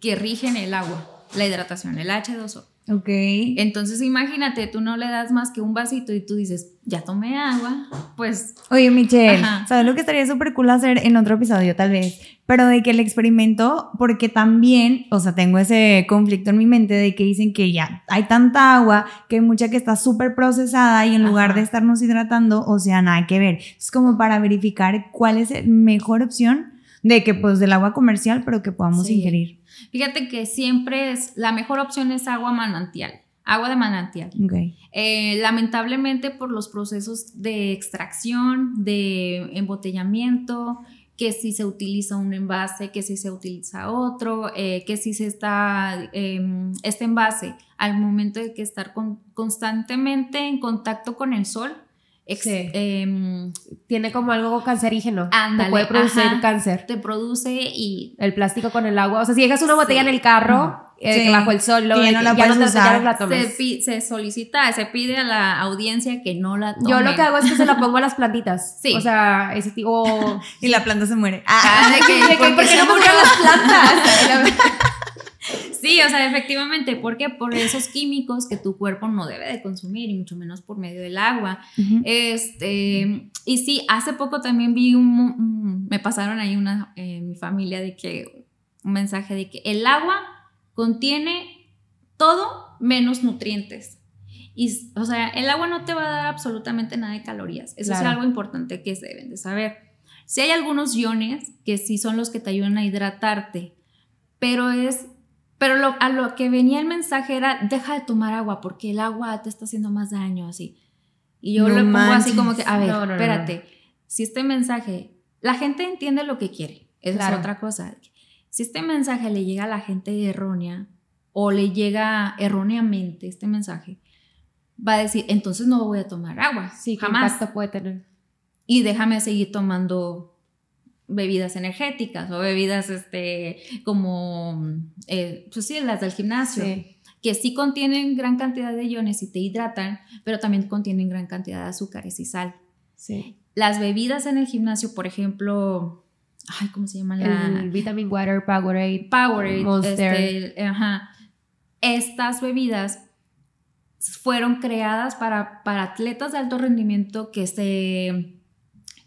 que rigen el agua, la hidratación, el H2O. Ok. Entonces imagínate, tú no le das más que un vasito y tú dices, ya tomé agua, pues Oye, Michelle, Ajá. ¿sabes lo que estaría súper cool hacer en otro episodio, tal vez? Pero de que el experimento, porque también, o sea, tengo ese conflicto en mi mente de que dicen que ya hay tanta agua, que hay mucha que está súper procesada y en lugar de estarnos hidratando, o sea, nada que ver. Es como para verificar cuál es la mejor opción de que, pues, del agua comercial, pero que podamos Sí. ingerir. Fíjate que siempre es, la mejor opción es agua manantial, agua de manantial. Ok. Eh, lamentablemente por los procesos de extracción, de embotellamiento, que si se utiliza un envase, que si se utiliza otro, eh, que si se está, eh, este envase al momento de que estar con- constantemente en contacto con el sol, ex- Sí. em, Tiene como algo cancerígeno. Ándale, Te puede producir ajá. cáncer. te produce y El plástico con el agua. O sea, si dejas una botella Sí. en el carro, eh, Sí. bajo el sol, Que ya no que la ya no puedes te- ya usar. no la se, tomes. pi- se solicita, se pide a la audiencia que no la tomen. Yo lo que hago es que se la pongo a las plantitas. Sí. O sea, ese tipo. Y la planta se muere. Ah, de que- De que, porque ¿Por qué se no murió murieron las plantas? Sí, o sea, efectivamente, ¿por qué? Por esos químicos que tu cuerpo no debe de consumir y mucho menos por medio del agua. Este, y sí, hace poco también vi un, un- me pasaron ahí una, eh, mi familia de que, un mensaje de que el agua contiene todo menos nutrientes. Y, o sea, el agua no te va a dar absolutamente nada de calorías. Eso es algo importante que se deben de saber. Si hay algunos iones que sí son los que te ayudan a hidratarte, pero es, pero lo, a lo que venía el mensaje era, deja de tomar agua porque el agua te está haciendo más daño, así. Y yo No le pongo así como que, a ver, No, no, no, espérate, si este mensaje, la gente entiende lo que quiere, esa Claro. es otra cosa. Si este mensaje le llega a la gente errónea o le llega erróneamente este mensaje, va a decir, entonces no voy a tomar agua, Sí, ¿qué jamás. impacto puede tener? Y déjame seguir tomando bebidas energéticas o bebidas este, como, eh, pues sí, las del gimnasio, Sí. que sí contienen gran cantidad de iones y te hidratan, pero también contienen gran cantidad de azúcares y sal. Sí. Las bebidas en el gimnasio, por ejemplo, ay, ¿cómo se llama la? El vitamin water, Powerade. Powerade, Monster. este, ajá. Estas bebidas fueron creadas para, para atletas de alto rendimiento que se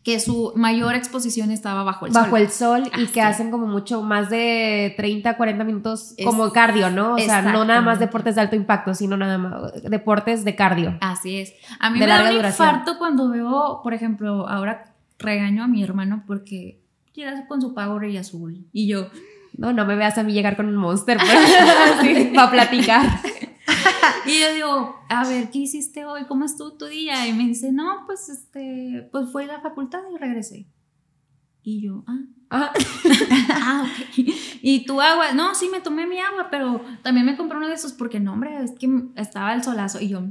que su mayor exposición estaba bajo el bajo sol. el sol y Ah, que sí. hacen como mucho más de 30, 40 minutos Es- como cardio, ¿no? O sea, no nada más deportes de alto impacto, sino nada más deportes de cardio. Así es. A mí De me da un duración. infarto cuando veo, por ejemplo, ahora regaño a mi hermano porque llega con su Powerade azul y yo, No, no me veas a mí llegar con un monster pues, así, para platicar. Y yo digo, a ver, ¿qué hiciste hoy? ¿Cómo estuvo tu día? Y me dice, no, pues este, pues fue a la facultad y regresé. Y yo, ah, Ajá. ah, ok. y tu agua, no, sí me tomé mi agua, pero también me compré uno de esos porque no, hombre, es que estaba el solazo y yo,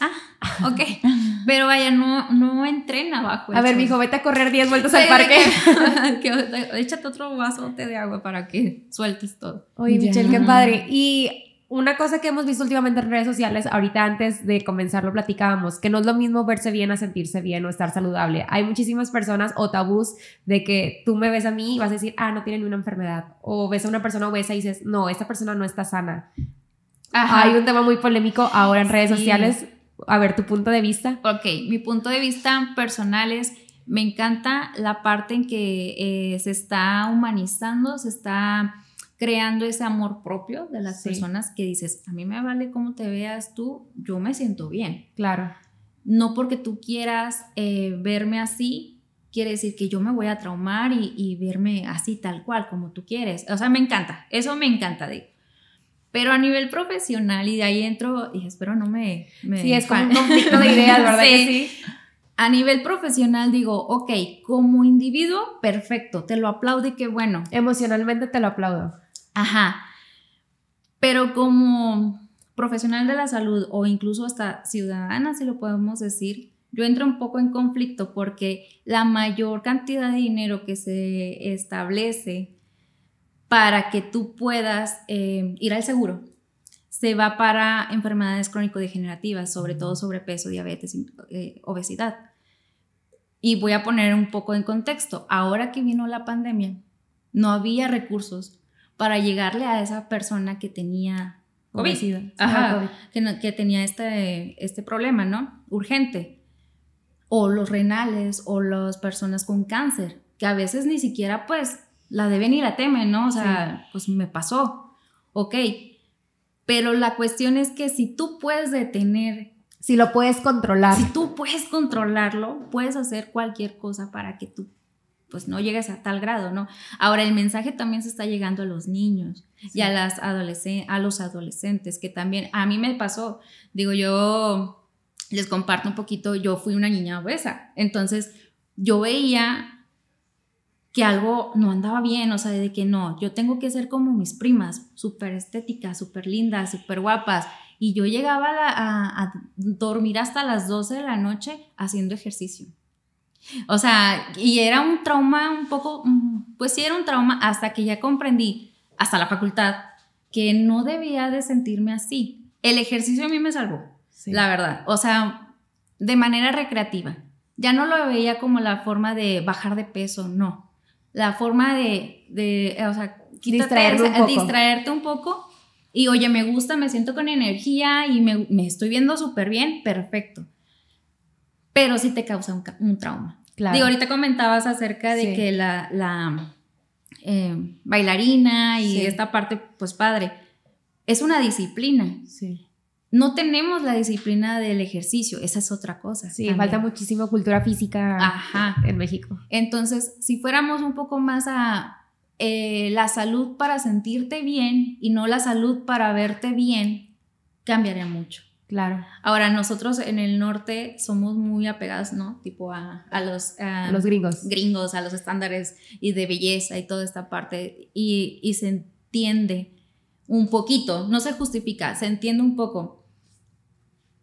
ah, ok, pero vaya, no, no entrena abajo. A ver, mijo, vete a correr 10 vueltas al parque. échate otro vasote de agua para que sueltes todo. Oye, Michelle, qué padre. Y una cosa que hemos visto últimamente en redes sociales, ahorita antes de comenzar lo platicábamos, que no es lo mismo verse bien a sentirse bien o estar saludable. Hay muchísimas personas o tabús de que tú me ves a mí y vas a decir, ah, no tiene ni una enfermedad. O ves a una persona obesa y dices, no, esta persona no está sana. Hay un tema muy polémico ahora en redes sociales. A ver, tu punto de vista. Ok, mi punto de vista personal es, me encanta la parte en que eh, se está humanizando, se está creando ese amor propio de las personas que dices, a mí me vale cómo te veas tú, yo me siento bien. Claro. No porque tú quieras eh, verme así, quiere decir que yo me voy a traumar y, verme así tal cual como tú quieres. O sea, me encanta, eso me encanta de pero a nivel profesional, y de ahí entro, y espero no me... sí, es como un conflicto de ideas, ¿verdad? sí. A nivel profesional digo, ok, como individuo, perfecto, te lo aplaudo y qué bueno. Emocionalmente te lo aplaudo. Ajá. Pero como profesional de la salud o incluso hasta ciudadana, si lo podemos decir, yo entro un poco en conflicto porque la mayor cantidad de dinero que se establece para que tú puedas eh, ir al seguro se va para enfermedades crónico-degenerativas, sobre todo sobrepeso, diabetes, eh, obesidad. Y voy a poner un poco en contexto. Ahora que vino la pandemia, no había recursos para llegarle a esa persona que tenía obesidad, Que, tenía este, este problema, ¿no? Urgente. O los renales o las personas con cáncer, que a veces ni siquiera pues la deben y la temen, ¿no? O sea, pues me pasó. Ok. Pero la cuestión es que si tú puedes detener si lo puedes controlar. Si tú puedes controlarlo, puedes hacer cualquier cosa para que tú pues no llegues a tal grado, ¿no? Ahora el mensaje también se está llegando a los niños y a las adolescentes, a los adolescentes que también a mí me pasó, digo yo les comparto un poquito, yo fui una niña obesa, entonces yo veía que algo no andaba bien, o sea, de que no, yo tengo que ser como mis primas, súper estéticas, súper lindas, súper guapas. Y yo llegaba a, a, dormir hasta las 12 de la noche haciendo ejercicio. O sea, y era un trauma un poco, mm, pues sí era un trauma hasta que ya comprendí, hasta la facultad, que no debía de sentirme así. El ejercicio a mí me salvó, la verdad. O sea, de manera recreativa. Ya no lo veía como la forma de bajar de peso, no. La forma de, de o sea, distraerte un poco. Y oye, me gusta, me siento con energía y me, me estoy viendo súper bien, perfecto pero sí te causa un, trauma. Claro. Digo, ahorita comentabas acerca de que la, la eh, bailarina y esta parte, pues padre, es una disciplina. Sí. No tenemos la disciplina del ejercicio, esa es otra cosa. Sí, falta muchísima cultura física en México. Entonces, si fuéramos un poco más a eh, la salud para sentirte bien y no la salud para verte bien, cambiaría mucho. Claro. Ahora, nosotros en el norte somos muy apegados, ¿no? Tipo a, los... los gringos. Gringos, a los estándares y de belleza y toda esta parte. Y, y se entiende un poquito, no se justifica, se entiende un poco.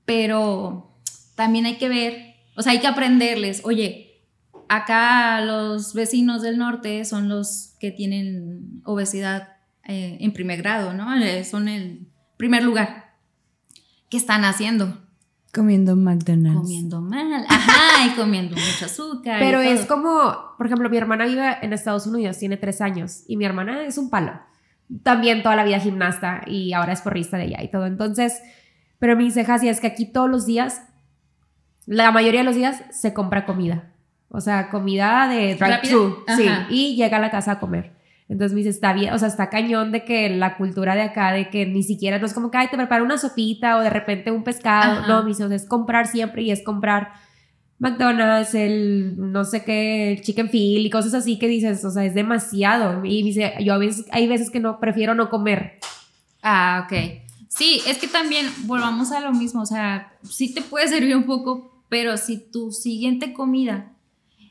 Pero también hay que ver, o sea, hay que aprenderles, oye, acá los vecinos del norte son los que tienen obesidad eh, en primer grado, ¿no? Eh, son el primer lugar ¿qué están haciendo? Comiendo McDonald's. Comiendo mal, ajá, y comiendo mucho azúcar. Pero es como, por ejemplo, mi hermana vive en Estados Unidos, tiene tres años, y mi hermana es un palo. También toda la vida gimnasta y ahora es porrista de ella y todo. Entonces, pero me dice, Jasi, es que aquí todos los días, la mayoría de los días, se compra comida. O sea, comida de drive-thru. Sí, y llega a la casa a comer. Entonces me dice, está bien, o sea, está cañón de que la cultura de acá, de que ni siquiera, no es como que, ay, te preparo una sopita o de repente un pescado. No, me dice, es comprar siempre y es comprar McDonald's, el no sé qué, el chicken fil y cosas así que dices, o sea, es demasiado. Y me dice, yo a veces, hay veces que no, prefiero no comer. Ah, ok. Sí, es que también volvamos a lo mismo, o sea, sí te puede servir un poco, pero si tu siguiente comida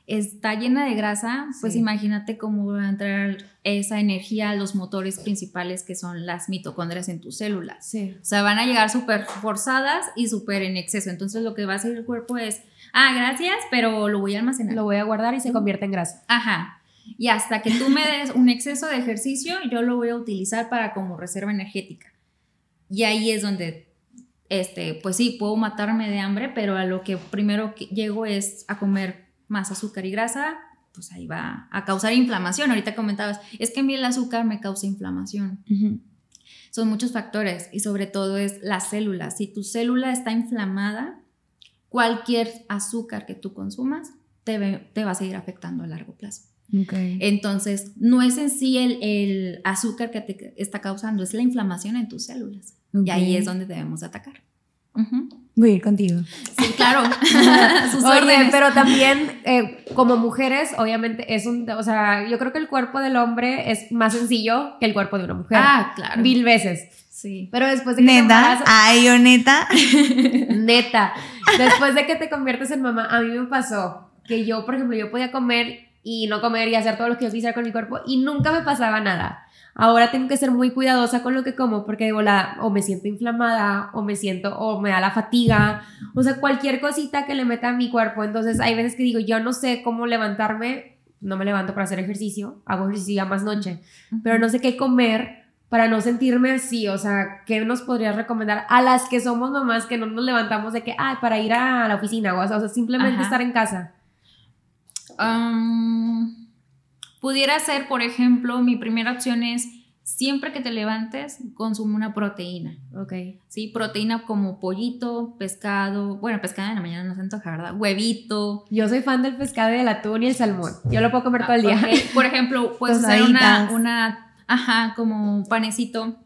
está llena de grasa, pues Sí. imagínate cómo va a entrar esa energía a los motores principales que son las mitocondrias en tus células. Sí. O sea, van a llegar súper forzadas y súper en exceso. Entonces lo que va a hacer el cuerpo es, ah, gracias, pero lo voy a almacenar. Lo voy a guardar y se convierte en grasa. Ajá. Y hasta que tú me des un exceso de ejercicio, yo lo voy a utilizar para como reserva energética. Y ahí es donde, este, pues sí, puedo matarme de hambre, pero a lo que primero que llego es a comer más azúcar y grasa, pues ahí va a causar inflamación. Ahorita comentabas, es que a mí el azúcar me causa inflamación. Son muchos factores y sobre todo es las células. Si tu célula está inflamada, cualquier azúcar que tú consumas te, ve- te va a seguir afectando a largo plazo. Entonces, no es en sí el, el azúcar que te está causando, es la inflamación en tus células. Y ahí es donde debemos atacar. Ujú. Voy a ir contigo. Sí, claro. Sus Oye, órdenes. pero también eh, como mujeres, obviamente es un, o sea, yo creo que el cuerpo del hombre es más sencillo que el cuerpo de una mujer. Ah, claro. Mil veces. Sí. Pero después de que te Neta. embarazas- Ay, yo neta. Neta. Después de que te conviertes en mamá, a mí me pasó que yo, por ejemplo, yo podía comer y no comer y hacer todo lo que yo quisiera con mi cuerpo y nunca me pasaba nada. Ahora tengo que ser muy cuidadosa con lo que como porque de volada o me siento inflamada o me siento o me da la fatiga, o sea, cualquier cosita que le meta a mi cuerpo. Entonces hay veces que digo, yo no sé cómo levantarme, no me levanto para hacer ejercicio, hago ejercicio ya más noche, pero no sé qué comer para no sentirme así, o sea, ¿qué nos podrías recomendar a las que somos mamás que no nos levantamos de que, ay, para ir a la oficina o, o sea, simplemente Ajá. estar en casa? Am, pudiera ser, por ejemplo, mi primera opción es siempre que te levantes, consume una proteína. Ok. Sí, proteína como pollito, pescado. Bueno, pescado en la mañana no se antoja, ¿verdad? Huevito. Yo soy fan del pescado y del atún y el salmón. Yo lo puedo comer todo el día. Por ejemplo, puedes hacer una, una, ajá, como panecito.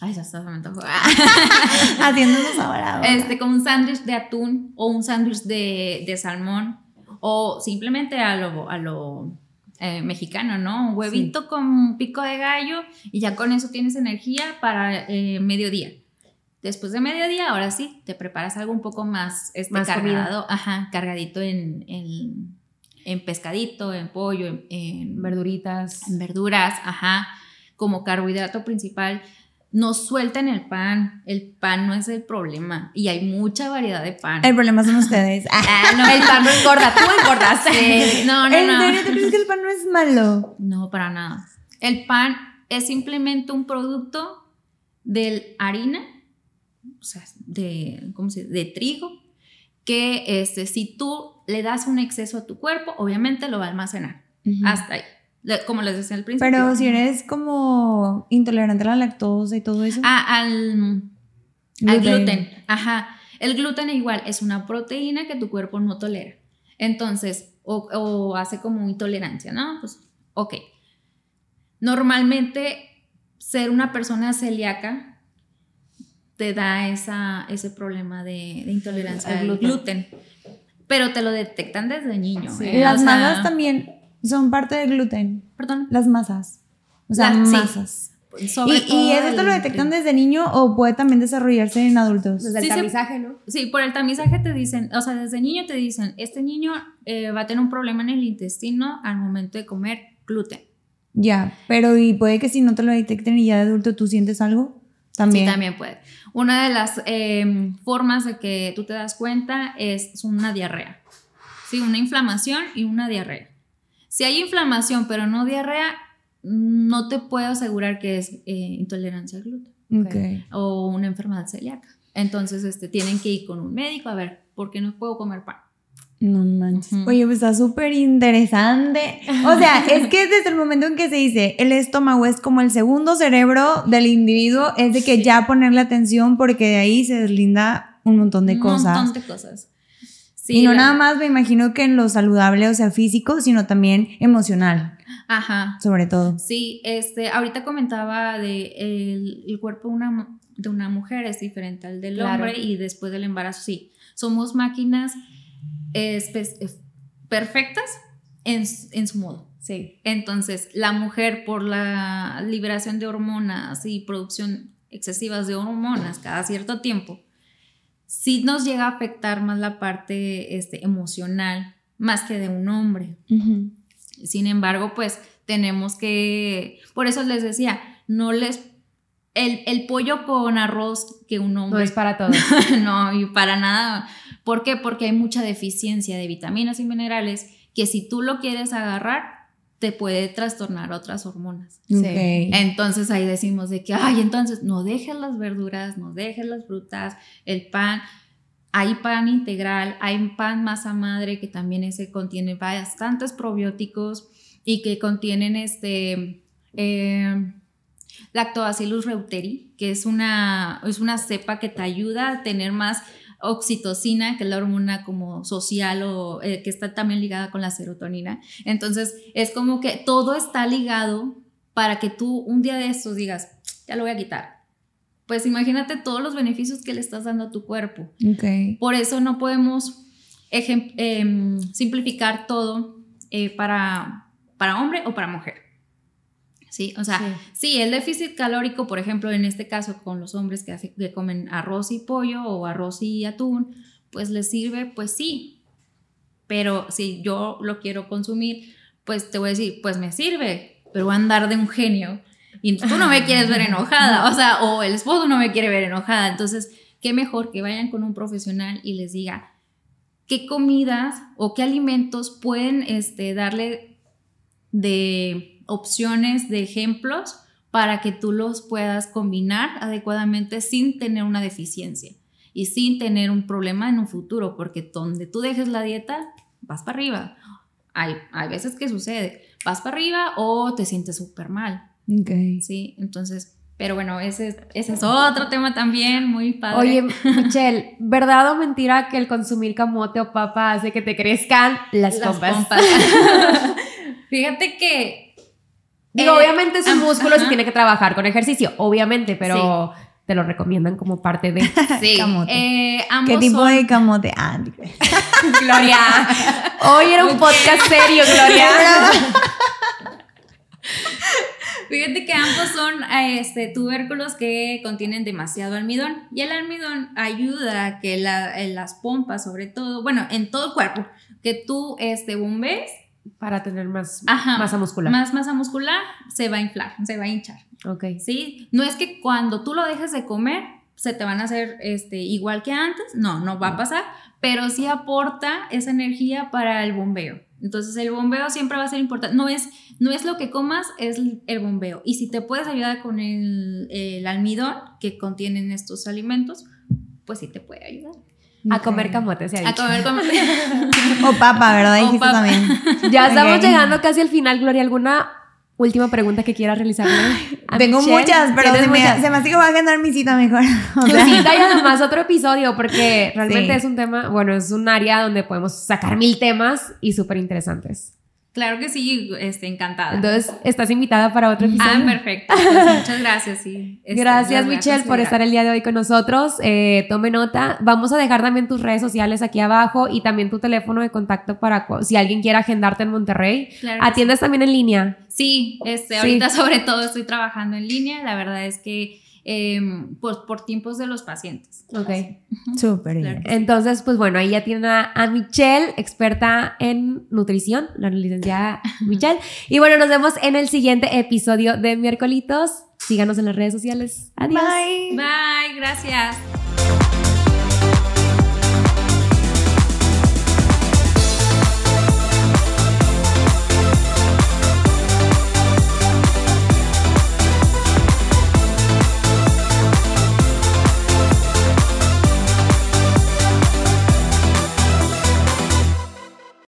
Ay, ya está, se me antojó. Haciéndonos ahora. Este, como un sándwich de atún o un sándwich de, de salmón o simplemente a lo, a lo eh, mexicano, ¿no? Un huevito con un pico de gallo y ya con eso tienes energía para eh, mediodía. Después de mediodía, ahora sí, te preparas algo un poco más, este, Más cargado, ajá, cargadito en, en, en pescadito, en pollo, en, en Verduritas. en verduras, ajá, como carbohidrato principal. No suelten el pan, el pan no es el problema y hay mucha variedad de pan. El problema son ustedes. Ah, no, El pan no engorda, tú engordas. Sí, no, no, ¿En no. serio tú crees que el pan no es malo? No, para nada. El pan es simplemente un producto de harina, o sea, de, ¿cómo se dice? de trigo, que este, si tú le das un exceso a tu cuerpo, obviamente lo va a almacenar. Hasta ahí. Como les decía al principio. Pero si eres como intolerante a la lactosa y todo eso. Ah, al, al Gluten. gluten. Ajá. El gluten igual es una proteína que tu cuerpo no tolera. Entonces, o, o hace como intolerancia, ¿no? Pues, ok. Normalmente, ser una persona celíaca te da esa, ese problema de, de intolerancia Al gluten. gluten. Pero te lo detectan desde niño. Sí. ¿eh? Las O sea, masas también son parte del gluten. Perdón. Las masas. O sea, Las- sí. masas. Sobre ¿Y, todo y eso te lo el- detectan desde niño o puede también desarrollarse en adultos? Desde el Sí, se- tamizaje, ¿no? Sí, por el tamizaje te dicen, o sea, desde niño te dicen, este niño eh, va a tener un problema en el intestino al momento de comer gluten. Ya, pero y puede que si no te lo detecten y ya de adulto tú sientes algo también. Sí, también puede. Una de las eh, formas de que tú te das cuenta es una diarrea. Sí, una inflamación y una diarrea. Si hay inflamación pero no diarrea, no te puedo asegurar que es eh, intolerancia al gluten Ok. o una enfermedad celíaca. Entonces, este, tienen que ir con un médico a ver, ¿por qué no puedo comer pan? No manches. Ujú. Oye, pues está súper interesante. O sea, es que desde el momento en que se dice el estómago es como el segundo cerebro del individuo, es de que Sí. ya ponerle atención porque de ahí se deslinda un montón de un cosas. montón de cosas. Sí, y no la- nada más me imagino que en lo saludable, o sea, físico, sino también emocional, Ajá. sobre todo. Sí, este, ahorita comentaba de el, el cuerpo de una, de una mujer es diferente al del Claro. hombre y después del embarazo, sí. Somos máquinas perfectas en, en su modo. Sí. Entonces, la mujer por la liberación de hormonas y producción excesivas de hormonas cada cierto tiempo, sí nos llega a afectar más la parte este, emocional más que de un hombre. Sin embargo, pues tenemos que, por eso les decía, no les, el, el pollo con arroz que un hombre... No es para todos. no, y para nada. ¿Por qué? Porque hay mucha deficiencia de vitaminas y minerales que si tú lo quieres agarrar, te puede trastornar otras hormonas. Sí. Entonces ahí decimos de que, ay, entonces no dejes las verduras, no dejes las frutas, el pan. Hay pan integral, hay pan masa madre que también ese contiene bastantes probióticos y que contienen este eh, lactobacillus reuteri, que es una, es una cepa que te ayuda a tener más oxitocina, que es la hormona como social o eh, que está también ligada con la serotonina. Entonces, es como que todo está ligado para que tú un día de estos digas, ya lo voy a quitar. Pues imagínate todos los beneficios que le estás dando a tu cuerpo. Por eso no podemos em, simplificar todo eh, para, para hombre o para mujer. Sí, o sea, sí. el déficit calórico, por ejemplo, en este caso con los hombres que, que comen arroz y pollo o arroz y atún, pues les sirve, pues sí. Pero si yo lo quiero consumir, pues te voy a decir, pues me sirve, pero voy a andar de un genio y tú no me quieres ver enojada, o sea, o el esposo no me quiere ver enojada. Entonces, qué mejor que vayan con un profesional y les diga qué comidas o qué alimentos pueden este, darle de opciones de ejemplos para que tú los puedas combinar adecuadamente sin tener una deficiencia y sin tener un problema en un futuro, porque donde tú dejes la dieta, vas para arriba. Hay, hay veces que sucede, vas para arriba o te sientes súper mal. Ok. Sí, entonces, pero bueno, ese, ese es otro tema también muy padre. Oye, Michelle, ¿verdad o mentira que el consumir camote o papa hace que te crezcan las, Las pompas? pompas. Fíjate que Digo, Eh, obviamente es un ah, músculo y se tiene que trabajar con ejercicio, obviamente, pero te lo recomiendan como parte de sí, Camote. eh, ambos ¿Qué tipo son- de camote? Ah, digo. Gloria. Hoy era un podcast serio, Gloria. Fíjate que ambos son este, tubérculos que contienen demasiado almidón y el almidón ayuda a que la- en las pompas, sobre todo, bueno, en todo el cuerpo, que tú este, bombees, Para tener más Ajá. masa muscular. más masa muscular, se va a inflar, se va a hinchar. Ok. ¿sí? No es que cuando tú lo dejes de comer se te van a hacer este, igual que antes, no, no va a pasar, pero sí aporta esa energía para el bombeo. Entonces el bombeo siempre va a ser importante. No es, no es lo que comas, es el bombeo. Y si te puedes ayudar con el, el almidón que contienen estos alimentos, pues sí te puede ayudar. A comer camote, se ha A dicho. comer como... O papa, ¿verdad? O Dijiste papa. también. Ya estamos llegando casi al final, Gloria. ¿Alguna última pregunta que quieras realizarle? a Tengo Michelle? muchas, pero ¿Tienes se me, se me hace que voy a agendar mi cita mejor. O Tu sea, cita y además otro episodio, porque realmente Sí. es un tema, bueno, es un área donde podemos sacar mil temas y súper interesantes. Claro que sí, este, encantada. Entonces, estás invitada para otro episodio. ah, perfecto. Pues muchas gracias, sí. Este, Gracias, Michelle, por estar el día de hoy con nosotros. Eh, tome nota. Vamos a dejar también tus redes sociales aquí abajo y también tu teléfono de contacto para si alguien quiere agendarte en Monterrey. Claro Atiendes también en línea. Sí, este, Sí. ahorita sobre todo estoy trabajando en línea. La verdad es que em, pues, por tiempos de los pacientes. Ok. Súper Claro. bien. Entonces, pues bueno, ahí ya tienen a, a Michelle, experta en nutrición, la licenciada Michelle. Y bueno, nos vemos en el siguiente episodio de Miércolitos. Síganos en las redes sociales. Adiós. Bye. Bye, gracias.